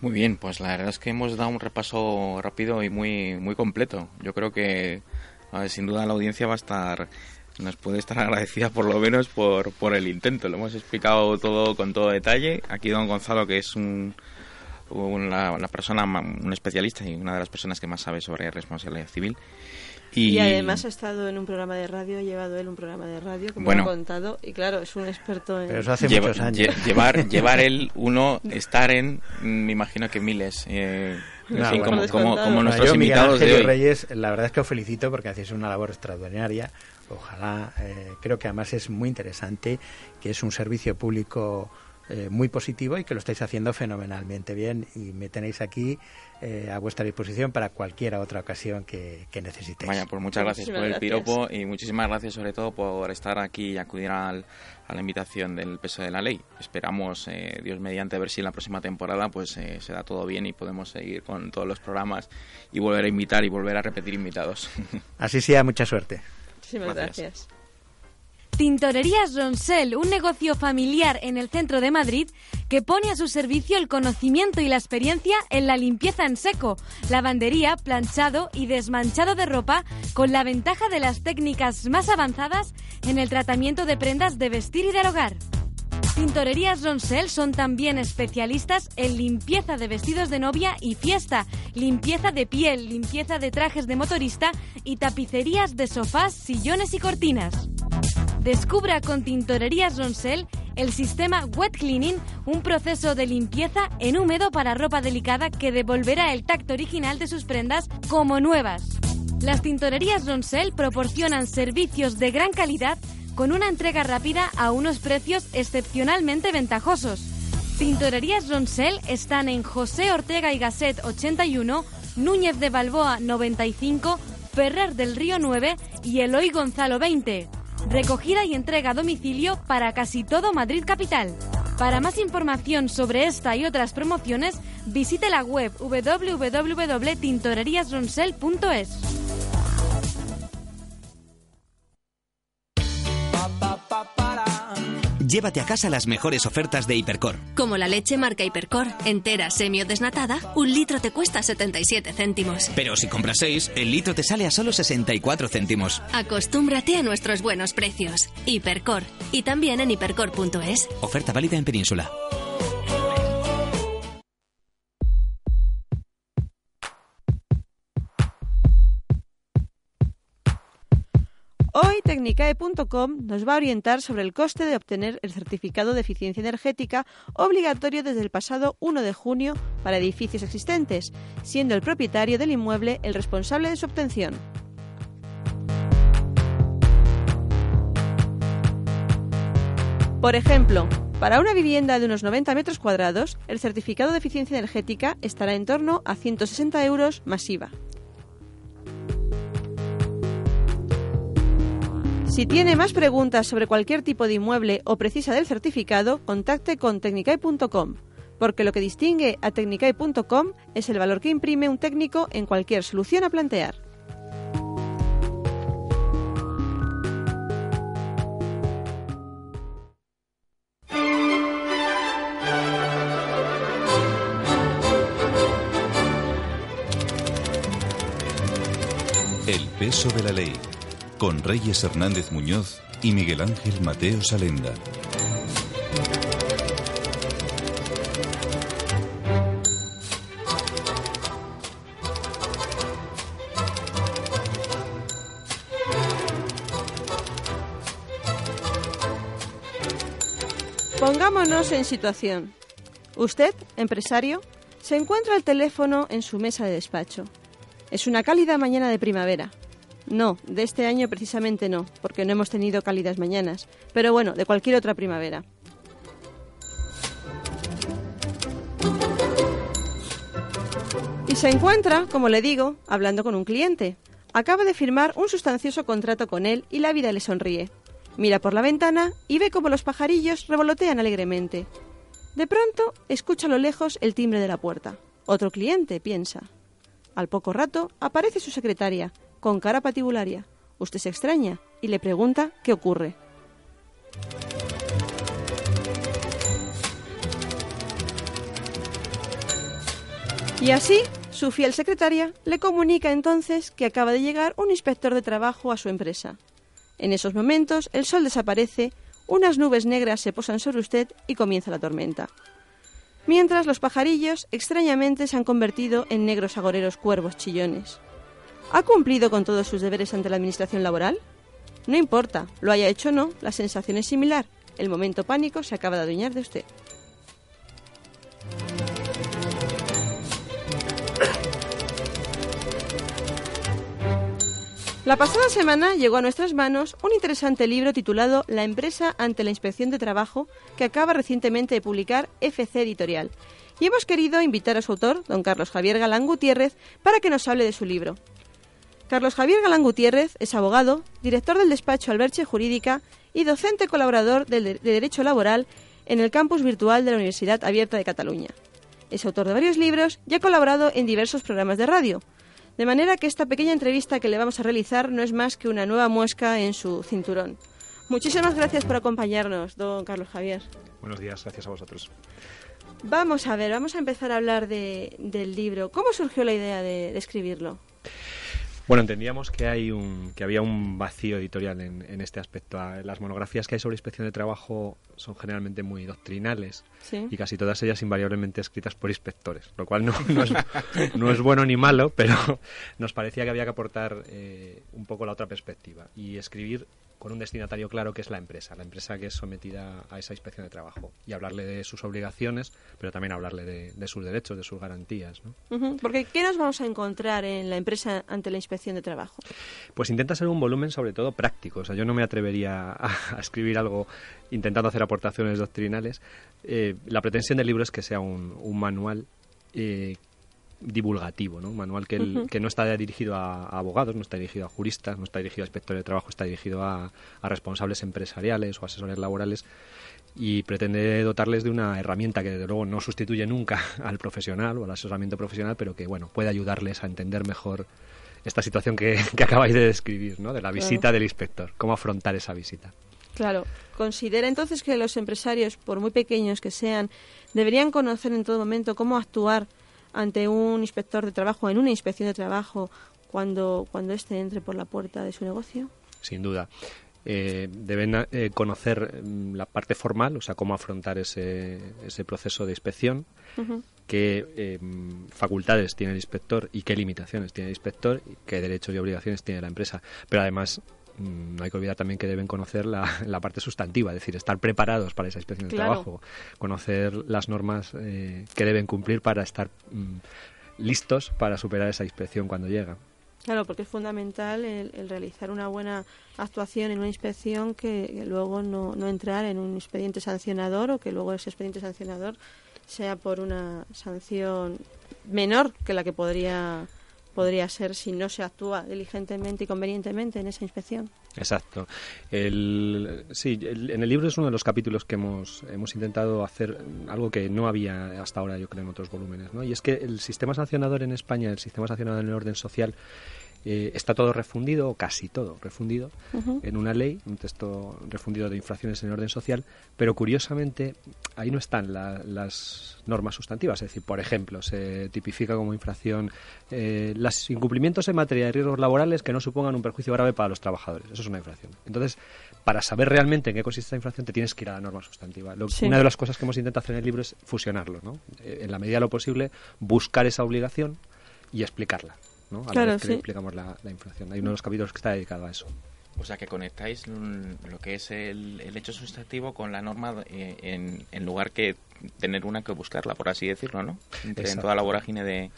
Muy bien, pues la verdad es que hemos dado un repaso rápido y muy, muy completo. Yo creo que sin duda la audiencia va a estar nos puede estar [laughs] agradecida por lo menos por, por el intento. Lo hemos explicado todo con todo detalle. Aquí don Gonzalo, que es un, una, persona, un especialista y una de las personas que más sabe sobre responsabilidad civil. Y, además ha estado en un programa de radio, ha llevado él un programa de radio, como ha contado, y claro, es un experto en... Pero eso hace muchos años. llevar, [laughs] llevar él, uno, estar en, me imagino que miles, eh, como, como, nuestros invitados de hoy. Reyes, la verdad es que os felicito porque hacéis una labor extraordinaria. Ojalá, eh, creo que además es muy interesante, que es un servicio público eh, muy positivo y que lo estáis haciendo fenomenalmente bien y me tenéis aquí eh, a vuestra disposición para cualquier otra ocasión que, necesitéis. Vaya, pues muchas gracias por el piropo y muchísimas gracias sobre todo por estar aquí y acudir al, a la invitación del peso de la ley. Esperamos, eh, Dios mediante, ver si en la próxima temporada pues se da todo bien y podemos seguir con todos los programas y volver a invitar y volver a repetir invitados. [laughs] Así sea, mucha suerte. Muchísimas gracias. Tintorerías Ronsel, un negocio familiar en el centro de Madrid que pone a su servicio el conocimiento y la experiencia en la limpieza en seco, lavandería, planchado y desmanchado de ropa con la ventaja de las técnicas más avanzadas en el tratamiento de prendas de vestir y del hogar. Tintorerías Ronsel son también especialistas en limpieza de vestidos de novia y fiesta, limpieza de piel, limpieza de trajes de motorista y tapicerías de sofás, sillones y cortinas. Descubra con Tintorerías Ronsel el sistema Wet Cleaning, un proceso de limpieza en húmedo para ropa delicada que devolverá el tacto original de sus prendas como nuevas. Las tintorerías Ronsel proporcionan servicios de gran calidad con una entrega rápida a unos precios excepcionalmente ventajosos. Tintorerías Ronsel están en José Ortega y Gasset 81, Núñez de Balboa 95, Ferrer del Río 9 y Eloy Gonzalo 20. Recogida y entrega a domicilio para casi todo Madrid Capital. Para más información sobre esta y otras promociones, visite la web www.tintoreriasronsel.es. Llévate a casa las mejores ofertas de Hipercor. Como la leche marca Hipercor, entera, semi o desnatada, un litro te cuesta 77 céntimos. Pero si compras 6, el litro te sale a solo 64 céntimos. Acostúmbrate a nuestros buenos precios. Hipercor. Y también en hipercor.es. Oferta válida en Península. Tecnicae.com nos va a orientar sobre el coste de obtener el certificado de eficiencia energética obligatorio desde el pasado 1 de junio para edificios existentes, siendo el propietario del inmueble el responsable de su obtención. Por ejemplo, para una vivienda de unos 90 metros cuadrados, el certificado de eficiencia energética estará en torno a 160 euros masiva. Si tiene más preguntas sobre cualquier tipo de inmueble o precisa del certificado, contacte con Tecnicai.com, porque lo que distingue a Tecnicai.com es el valor que imprime un técnico en cualquier solución a plantear. El peso de la ley con Reyes Hernández Muñoz y Miguel Ángel Mateo Salenda. Pongámonos en situación. Usted, empresario, se encuentra el teléfono en su mesa de despacho. Es una cálida mañana de primavera. No, de este año precisamente no, porque no hemos tenido cálidas mañanas, pero bueno, de cualquier otra primavera. Y se encuentra, como le digo, hablando con un cliente. Acaba de firmar un sustancioso contrato con él y la vida le sonríe. Mira por la ventana y ve cómo los pajarillos revolotean alegremente. De pronto escucha a lo lejos el timbre de la puerta. Otro cliente, piensa. Al poco rato aparece su secretaria, con cara patibularia. Usted se extraña y le pregunta qué ocurre. Y así, su fiel secretaria le comunica entonces que acaba de llegar un inspector de trabajo a su empresa. En esos momentos, el sol desaparece, unas nubes negras se posan sobre usted y comienza la tormenta. Mientras los pajarillos extrañamente se han convertido en negros agoreros cuervos chillones. ¿Ha cumplido con todos sus deberes ante la administración laboral? No importa, lo haya hecho o no, la sensación es similar. El momento pánico se acaba de adueñar de usted. La pasada semana llegó a nuestras manos un interesante libro titulado La empresa ante la inspección de trabajo que acaba recientemente de publicar FC Editorial. Y hemos querido invitar a su autor, don Carlos Javier Galán Gutiérrez, para que nos hable de su libro. Carlos Javier Galán Gutiérrez es abogado, director del despacho Alberche Jurídica y docente colaborador de Derecho Laboral en el campus virtual de la Universidad Abierta de Cataluña. Es autor de varios libros y ha colaborado en diversos programas de radio. De manera que esta pequeña entrevista que le vamos a realizar no es más que una nueva muesca en su cinturón. Muchísimas gracias por acompañarnos, don Carlos Javier. Buenos días, gracias a vosotros. Vamos a ver, vamos a empezar a hablar del libro. ¿Cómo surgió la idea de, de escribirlo? Bueno, entendíamos que hay un que había un vacío editorial en, este aspecto. Ah, las monografías que hay sobre inspección de trabajo son generalmente muy doctrinales y casi todas ellas invariablemente escritas por inspectores, lo cual no, no, es, bueno ni malo, pero nos parecía que había que aportar eh, un poco la otra perspectiva y escribir con un destinatario claro que es la empresa, la empresa que es sometida a esa inspección de trabajo y hablarle de sus obligaciones, pero también hablarle de, sus derechos, de sus garantías. ¿no? Porque ¿qué nos vamos a encontrar en la empresa ante la inspección de trabajo? Pues intenta ser un volumen sobre todo práctico, o sea, yo no me atrevería a, escribir algo intentando hacer aportaciones doctrinales. Eh, la pretensión del libro es que sea un, manual eh, divulgativo, ¿no? Un manual que, que no está dirigido a, abogados, no está dirigido a juristas, no está dirigido a inspectores de trabajo, está dirigido a, responsables empresariales o asesores laborales y pretende dotarles de una herramienta que desde luego no sustituye nunca [laughs] al profesional o al asesoramiento profesional, pero que bueno puede ayudarles a entender mejor esta situación que, [laughs] acabáis de describir, ¿no? De la visita del inspector, cómo afrontar esa visita. Claro. ¿Considera entonces que los empresarios, por muy pequeños que sean, deberían conocer en todo momento cómo actuar ante un inspector de trabajo, en una inspección de trabajo, cuando, cuando éste entre por la puerta de su negocio? Sin duda. Eh, deben eh, conocer mm, la parte formal, o sea, cómo afrontar ese, ese proceso de inspección, qué eh, facultades tiene el inspector y qué limitaciones tiene el inspector, y qué derechos y obligaciones tiene la empresa. Pero además no hay que olvidar también que deben conocer [laughs] la, parte sustantiva, es decir, estar preparados para esa inspección de trabajo, conocer las normas eh, que deben cumplir para estar mm, listos para superar esa inspección cuando llega. Claro, porque es fundamental el, realizar una buena actuación en una inspección que, luego no, no, entrar en un expediente sancionador o que luego ese expediente sancionador sea por una sanción menor que la que podría podría ser si no se actúa diligentemente y convenientemente en esa inspección. Exacto. Sí, en el libro es uno de los capítulos que hemos, hemos intentado hacer algo que no había hasta ahora, yo creo, en otros volúmenes. ¿no? Y es que el sistema sancionador en España, el sistema sancionador en el orden social, eh, está todo refundido, o casi todo refundido, en una ley, un texto refundido de infracciones en orden social, pero curiosamente ahí no están las normas sustantivas. Es decir, por ejemplo, se tipifica como infracción eh, los incumplimientos en materia de riesgos laborales que no supongan un perjuicio grave para los trabajadores. Eso es una infracción. Entonces, para saber realmente en qué consiste esta infracción, te tienes que ir a la norma sustantiva. Una de las cosas que hemos intentado hacer en el libro es fusionarlo, ¿no? Eh, en la medida de lo posible, buscar esa obligación y explicarla. ¿No? A la vez que explicamos la, inflación. Hay uno de los capítulos que está dedicado a eso. O sea, que conectáis lo que es el, hecho sustantivo con la norma eh, en, en, lugar que tener una que buscarla, por así decirlo, ¿no? en toda la vorágine de,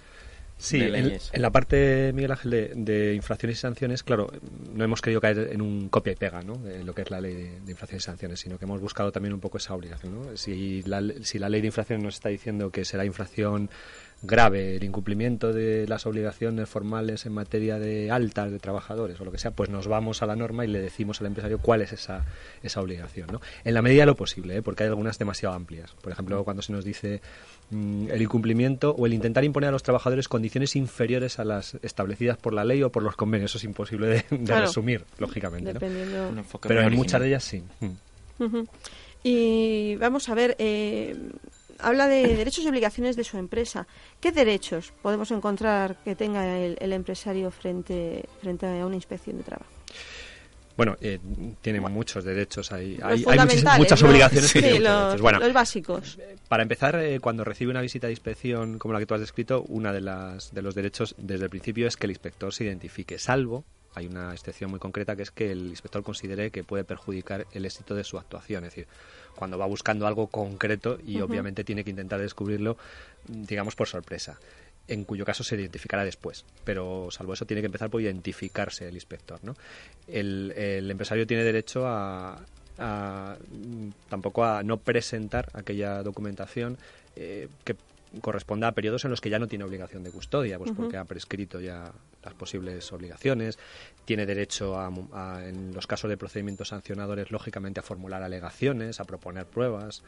Sí, en, la parte, Miguel Ángel, de, infracciones y sanciones, claro, no hemos querido caer en un copia y pega, ¿no? De lo que es la ley de, infracciones y sanciones, sino que hemos buscado también un poco esa obligación, ¿no? Si la, si la ley de infracciones nos está diciendo que será infracción grave el incumplimiento de las obligaciones formales en materia de altas de trabajadores o lo que sea, pues nos vamos a la norma y le decimos al empresario cuál es esa, esa obligación. ¿no? En la medida de lo posible, ¿eh? porque hay algunas demasiado amplias. Por ejemplo, cuando se nos dice mm, el incumplimiento o el intentar imponer a los trabajadores condiciones inferiores a las establecidas por la ley o por los convenios. Eso es imposible de, resumir, lógicamente. Pero en muchas de ellas sí. Y vamos a ver, eh, habla de derechos y obligaciones de su empresa. ¿Qué derechos podemos encontrar que tenga el, empresario frente, frente a una inspección de trabajo? Bueno, eh, tiene muchos derechos, hay, hay, muchas, obligaciones sí, los, bueno, los básicos. Para empezar, eh, cuando recibe una visita de inspección como la que tú has descrito, uno de, las, de los derechos desde el principio es que el inspector se identifique, salvo hay una excepción muy concreta que es que el inspector considere que puede perjudicar el éxito de su actuación. Es decir, cuando va buscando algo concreto y obviamente tiene que intentar descubrirlo, digamos, por sorpresa en cuyo caso se identificará después. Pero salvo eso, tiene que empezar por identificarse el inspector. ¿no? El, empresario tiene derecho a, tampoco a no presentar aquella documentación eh, que corresponda a periodos en los que ya no tiene obligación de custodia, pues porque ha prescrito ya las posibles obligaciones, tiene derecho a, en los casos de procedimientos sancionadores, lógicamente, a formular alegaciones, a proponer pruebas,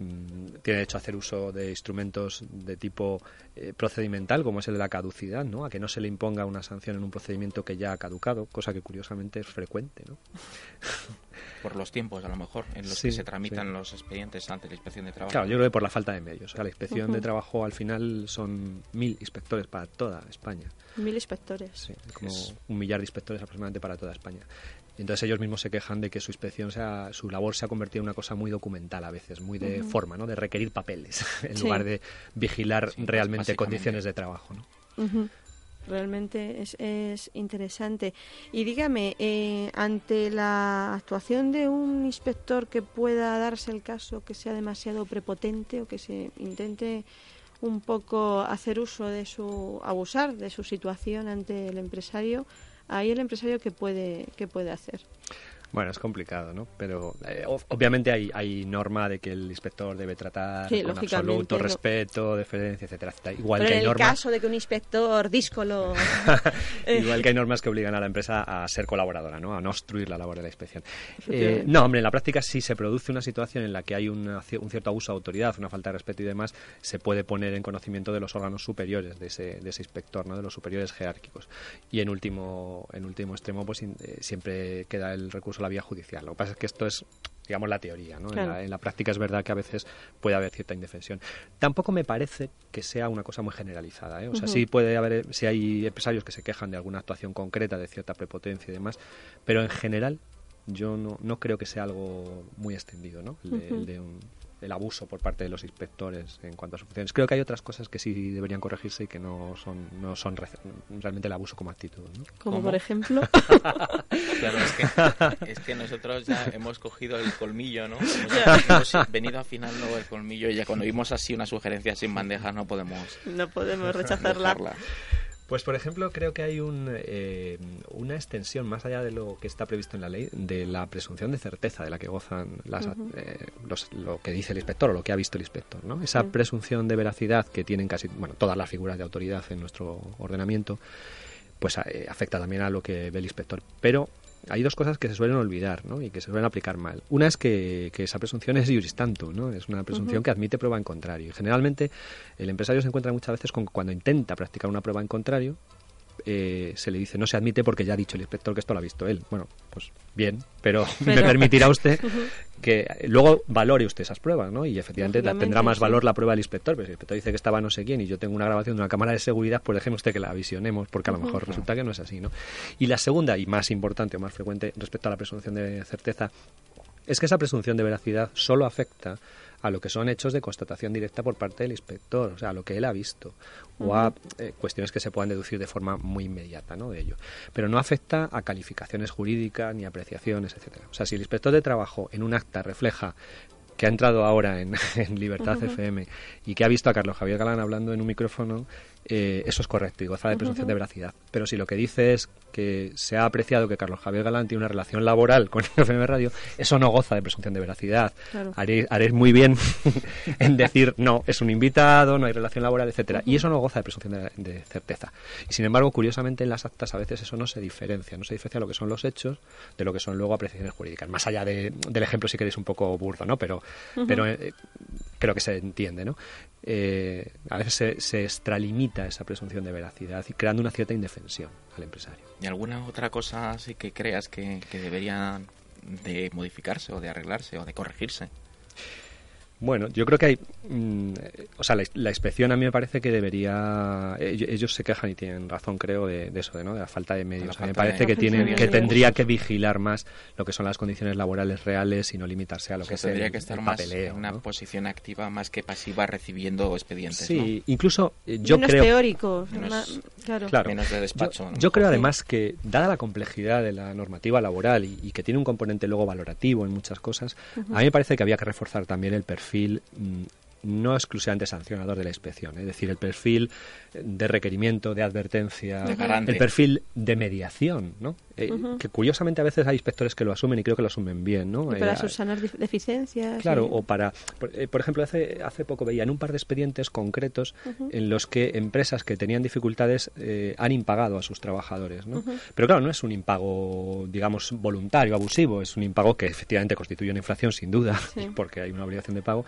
tiene derecho a hacer uso de instrumentos de tipo eh, procedimental, como es el de la caducidad, ¿no? a que no se le imponga una sanción en un procedimiento que ya ha caducado, cosa que curiosamente es frecuente. ¿no? [laughs] por los tiempos, a lo mejor, en los que se tramitan los expedientes ante la inspección de trabajo. Claro, yo creo que por la falta de medios. O sea, la inspección de trabajo al final son mil inspectores para toda España. Mil inspectores. Sí, como un millar de inspectores aproximadamente para toda España. Entonces ellos mismos se quejan de que su inspección, sea, su labor se ha convertido en una cosa muy documental a veces, muy de forma, ¿no? De requerir papeles, [laughs] en lugar de vigilar realmente condiciones de trabajo, ¿no? realmente es, es interesante. Y dígame, eh, ante la actuación de un inspector que pueda darse el caso que sea demasiado prepotente o que se intente un poco hacer uso de su, abusar de su situación ante el empresario, ahí el empresario qué puede, puede hacer. Bueno, es complicado, ¿no? Pero eh, obviamente hay, hay norma de que el inspector debe tratar con absoluto respeto, deferencia, etcétera, Igual que en el caso de que un inspector díscolo... [laughs] Igual que hay normas que obligan a la empresa a ser colaboradora, ¿no? A no obstruir la labor de la inspección. Eh, no, hombre, en la práctica si se produce una situación en la que hay un cierto abuso de autoridad, una falta de respeto y demás, se puede poner en conocimiento de los órganos superiores de ese, de ese inspector, ¿no? De los superiores jerárquicos. Y en último, en último extremo, pues eh, siempre queda el recurso la vía judicial. Lo que pasa es que esto es digamos la teoría, ¿no? En, la, práctica es verdad que a veces puede haber cierta indefensión. Tampoco me parece que sea una cosa muy generalizada, ¿eh? O sea, sí puede haber, si hay empresarios que se quejan de alguna actuación concreta, de cierta prepotencia y demás, pero en general yo no, no creo que sea algo muy extendido, ¿no? el de un, el abuso por parte de los inspectores en cuanto a sus funciones. Creo que hay otras cosas que sí deberían corregirse y que no son, no son realmente el abuso como actitud. Como por ejemplo. [laughs] claro, es que, nosotros ya hemos cogido el colmillo, ¿no? Hemos, venido afinando el colmillo y ya cuando vimos así una sugerencia sin bandeja no podemos. No podemos [laughs] rechazarla. Pues, por ejemplo, creo que hay un, eh, una extensión, más allá de lo que está previsto en la ley, de la presunción de certeza de la que gozan las, eh, lo que dice el inspector o lo que ha visto el inspector. ¿no? Esa presunción de veracidad que tienen casi bueno, todas las figuras de autoridad en nuestro ordenamiento, pues eh, afecta también a lo que ve el inspector. Pero hay dos cosas que se suelen olvidar ¿no? y que se suelen aplicar mal. Una es que, esa presunción es juris tanto, ¿no? es una presunción que admite prueba en contrario. Y generalmente el empresario se encuentra muchas veces con cuando intenta practicar una prueba en contrario, eh, se le dice no se admite porque ya ha dicho el inspector que esto lo ha visto él. Bueno, pues bien, pero, [laughs] me permitirá usted [laughs] que luego valore usted esas pruebas, ¿no? Y efectivamente tendrá más valor la prueba del inspector, pero si el inspector dice que estaba no sé quién y yo tengo una grabación de una cámara de seguridad, pues déjeme usted que la visionemos, porque a lo mejor resulta que no es así, ¿no? Y la segunda, y más importante o más frecuente respecto a la presunción de certeza, es que esa presunción de veracidad solo afecta a lo que son hechos de constatación directa por parte del inspector, o sea, a lo que él ha visto, o a eh, cuestiones que se puedan deducir de forma muy inmediata ¿no? de ello. Pero no afecta a calificaciones jurídicas ni apreciaciones, etcétera. O sea, si el inspector de trabajo en un acta refleja que ha entrado ahora en, [laughs] Libertad FM y que ha visto a Carlos Javier Galán hablando en un micrófono, eh, eso es correcto y goza de presunción de veracidad. Pero si lo que dice es que se ha apreciado que Carlos Javier Galán tiene una relación laboral con [laughs] FM Radio, eso no goza de presunción de veracidad. Haréis, muy bien [laughs] en decir, no, es un invitado, no hay relación laboral, etcétera Y eso no goza de presunción de, certeza. Y sin embargo, curiosamente, en las actas a veces eso no se diferencia. No se diferencia lo que son los hechos de lo que son luego apreciaciones jurídicas. Más allá del ejemplo, si queréis, un poco burdo, ¿no? Pero, pero eh, creo que se entiende, ¿no? Eh, a veces se, se, extralimita esa presunción de veracidad y creando una cierta indefensión al empresario. ¿Y alguna otra cosa así que creas que, que debería de modificarse o de arreglarse o de corregirse? Bueno, yo creo que hay, mm, o sea, la, inspección a mí me parece que debería, ellos, se quejan y tienen razón, creo, de, eso, de, ¿no? de la falta de medios. a mí me parece que tienen, que tendría que vigilar más lo que son las condiciones laborales reales y no limitarse a lo que es tendría que estar más en una posición activa más que pasiva recibiendo expedientes. Sí, incluso eh, yo menos creo teórico, claro. menos de despacho. Yo, creo además que dada la complejidad de la normativa laboral y, que tiene un componente luego valorativo en muchas cosas, a mí me parece que había que reforzar también el perfil perfil mm, no exclusivamente sancionador de la inspección, es decir, el perfil de requerimiento, de advertencia, el perfil de mediación, ¿no? Eh, que curiosamente a veces hay inspectores que lo asumen y creo que lo asumen bien, ¿no? para eh, subsanar deficiencias. Claro, o para, eh, por, ejemplo, hace, hace poco veía en un par de expedientes concretos en los que empresas que tenían dificultades han impagado a sus trabajadores, ¿no? Pero claro, no es un impago, digamos, voluntario, abusivo, es un impago que efectivamente constituye una inflación sin duda, [laughs] porque hay una obligación de pago,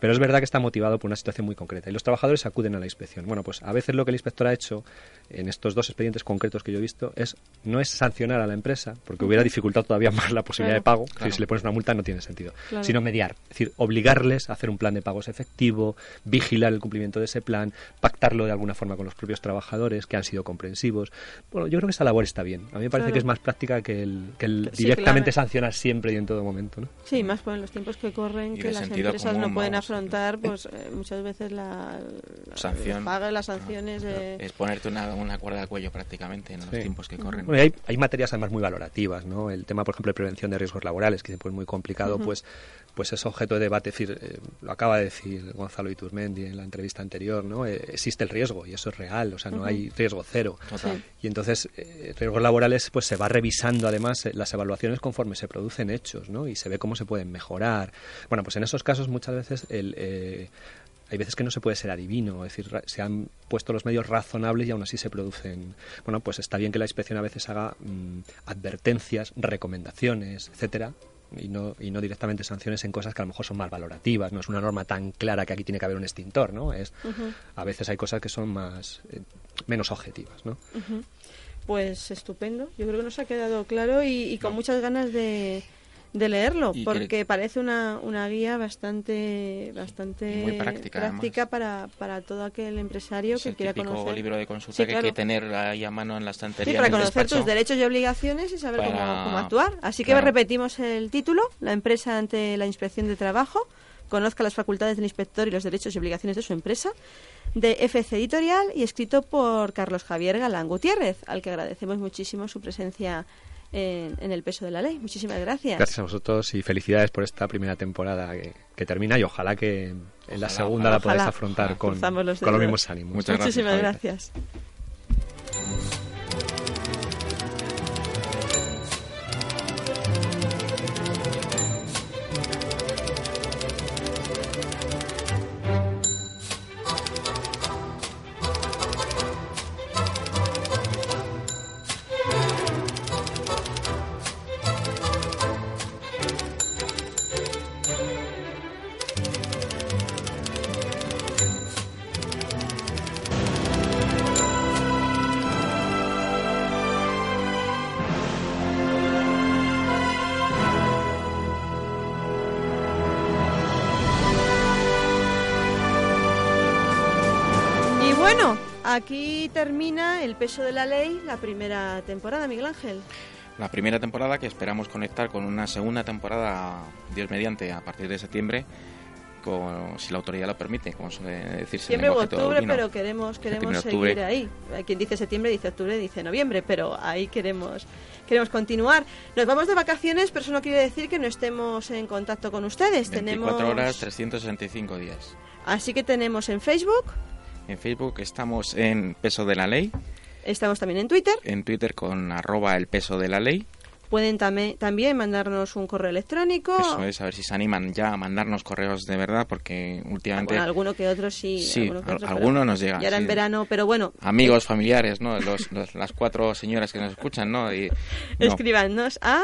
pero es verdad que está motivado por una situación muy concreta y los trabajadores acuden a la inspección. Bueno, pues a veces lo que el inspector ha hecho en estos dos expedientes concretos que yo he visto es no es sancionar a la empresa, porque hubiera dificultado todavía [laughs] más la posibilidad de pago, que si le pones una multa no tiene sentido, sino mediar, es decir, obligarles a hacer un plan de pagos efectivo, vigilar el cumplimiento de ese plan, pactarlo de alguna forma con los propios trabajadores que han sido comprensivos. Bueno, yo creo que esa labor está bien. A mí me parece que es más práctica que el, directamente sancionar siempre y en todo momento. ¿no? Sí, más por los tiempos que corren, que las empresas no pueden afrontar [laughs] pues eh, muchas veces la, sanción, paga las sanciones de... Es ponerte una, una cuerda al cuello prácticamente en los tiempos que corren. hay, hay, materias además muy valorativas, ¿no? El tema, por ejemplo, de prevención de riesgos laborales, que es muy complicado, pues pues es objeto de debate, decir, eh, lo acaba de decir Gonzalo Iturmendi en la entrevista anterior, ¿no? Eh, existe el riesgo y eso es real, o sea, no hay riesgo cero. Y entonces, eh, riesgos laborales, pues se va revisando además las evaluaciones conforme se producen hechos, ¿no? Y se ve cómo se pueden mejorar. Bueno, pues en esos casos muchas veces el, hay veces que no se puede ser adivino, es decir, se han puesto los medios razonables y aún así se producen. Bueno, pues está bien que la inspección a veces haga mm, advertencias, recomendaciones, etcétera, y no, y no directamente sanciones en cosas que a lo mejor son más valorativas. No es una norma tan clara que aquí tiene que haber un extintor, ¿no? Es, A veces hay cosas que son más eh, menos objetivas, ¿no? Pues estupendo. Yo creo que nos ha quedado claro y con muchas ganas de, de leerlo, porque parece una, una guía bastante bastante práctica, para, para todo aquel empresario que quiera conocer. libro de consulta que hay que tener ahí a mano en la estantería. Sí, para conocer tus derechos y obligaciones y saber cómo, actuar. Así que repetimos el título, La empresa ante la inspección de trabajo, conozca las facultades del inspector y los derechos y obligaciones de su empresa, de FC Editorial y escrito por Carlos Javier Galán Gutiérrez, al que agradecemos muchísimo su presencia en, el peso de la ley. Muchísimas gracias. Gracias a vosotros y felicidades por esta primera temporada que, termina y ojalá que en la segunda la podáis afrontar con, los, mismos ánimos. Muchísimas gracias. Aquí termina El peso de la ley, la primera temporada, Miguel Ángel. la primera temporada que esperamos conectar con una segunda temporada, Dios mediante, a partir de septiembre, con, si la autoridad lo permite, como suele decirse. Septiembre o octubre, pero queremos, queremos Septiembre, seguir ahí. Quien dice septiembre dice octubre, dice noviembre, pero ahí queremos, queremos continuar. Nos vamos de vacaciones, pero eso no quiere decir que no estemos en contacto con ustedes. 24 tenemos, horas, 365 días. Así que tenemos en Facebook, En Facebook estamos en Peso de la Ley, estamos también en Twitter. en Twitter con arroba el peso de la ley. Pueden tame- también mandarnos un correo electrónico. Eso es, a ver si se animan ya a mandarnos correos de verdad, porque últimamente Bueno, alguno que otro sí. Sí, alguno que al- otro, pero- alguno nos llega, Y ahora en verano, pero bueno. amigos, familiares, ¿no? [laughs] Los, los- las cuatro señoras que nos escuchan, ¿no? Y, no, a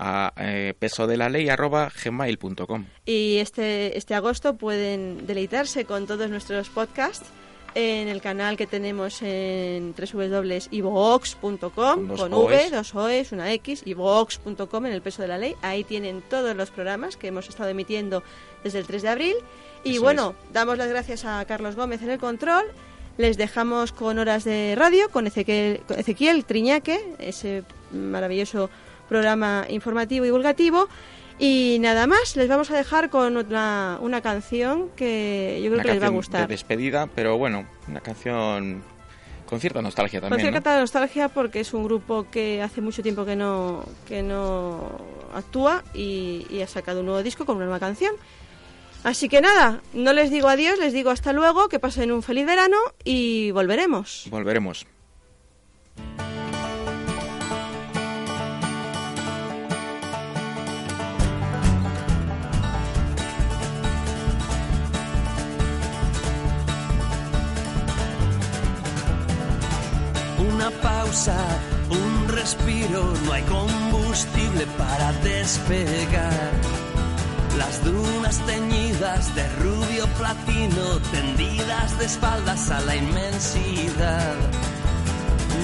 a eh, peso de la ley arroba gmail.com. y este este agosto pueden deleitarse con todos nuestros podcasts en el canal que tenemos en www.ivox.com Con. V, dos O's, una X, ivox.com en el peso de la ley. Ahí tienen todos los programas que hemos estado emitiendo desde el 3 de abril. Y Eso bueno, damos las gracias a Carlos Gómez en el control. Les dejamos con horas de radio con Ezequiel, con Ezequiel Triñaque, ese maravilloso programa informativo y divulgativo. Y nada más, les vamos a dejar con una, una canción que yo creo Una que les va a gustar. De despedida, pero bueno, una canción con cierta nostalgia Con también. ¿no? cierta nostalgia porque es un grupo que hace mucho tiempo que no, que no actúa y, y ha sacado un nuevo disco con una nueva canción. Así que nada, no les digo adiós, les digo hasta luego, que pasen un feliz verano y volveremos. Volveremos. Una pausa, un respiro, no hay combustible para despegar. Las dunas teñidas de rubio platino, tendidas de espaldas a la inmensidad.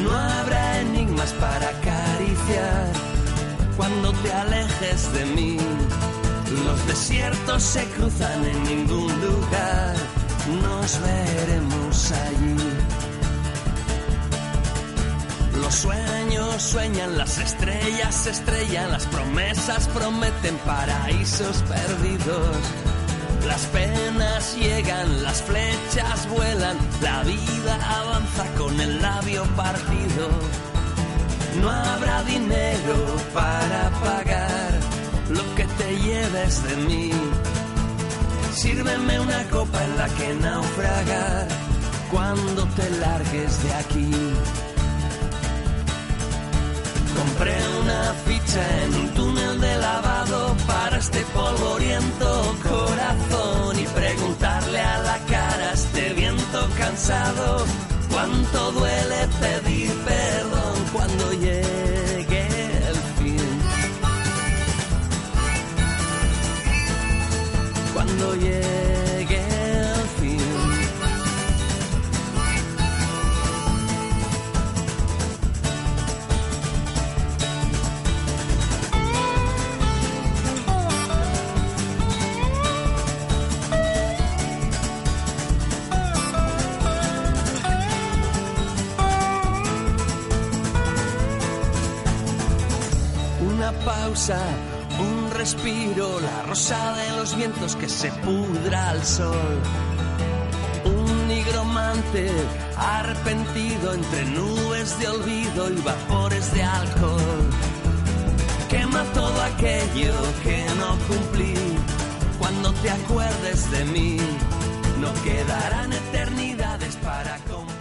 No habrá enigmas para acariciar cuando te alejes de mí. Los desiertos se cruzan en ningún lugar, nos veremos sueñan, las estrellas estrellan, las promesas prometen paraísos perdidos. Las penas llegan, las flechas vuelan, la vida avanza con el labio partido. No habrá dinero para pagar lo que te lleves de mí. Sírveme una copa en la que naufragar cuando te largues de aquí. Compré una ficha en un túnel de lavado para este polvoriento corazón y preguntarle a la cara este viento cansado cuánto duele pedir perdón cuando llegue el fin. Cuando llegue pausa, un respiro, la rosa de los vientos que se pudra al sol. Un nigromante arrepentido entre nubes de olvido y vapores de alcohol. Quema todo aquello que no cumplí. Cuando te acuerdes de mí, no quedarán eternidades para compartir.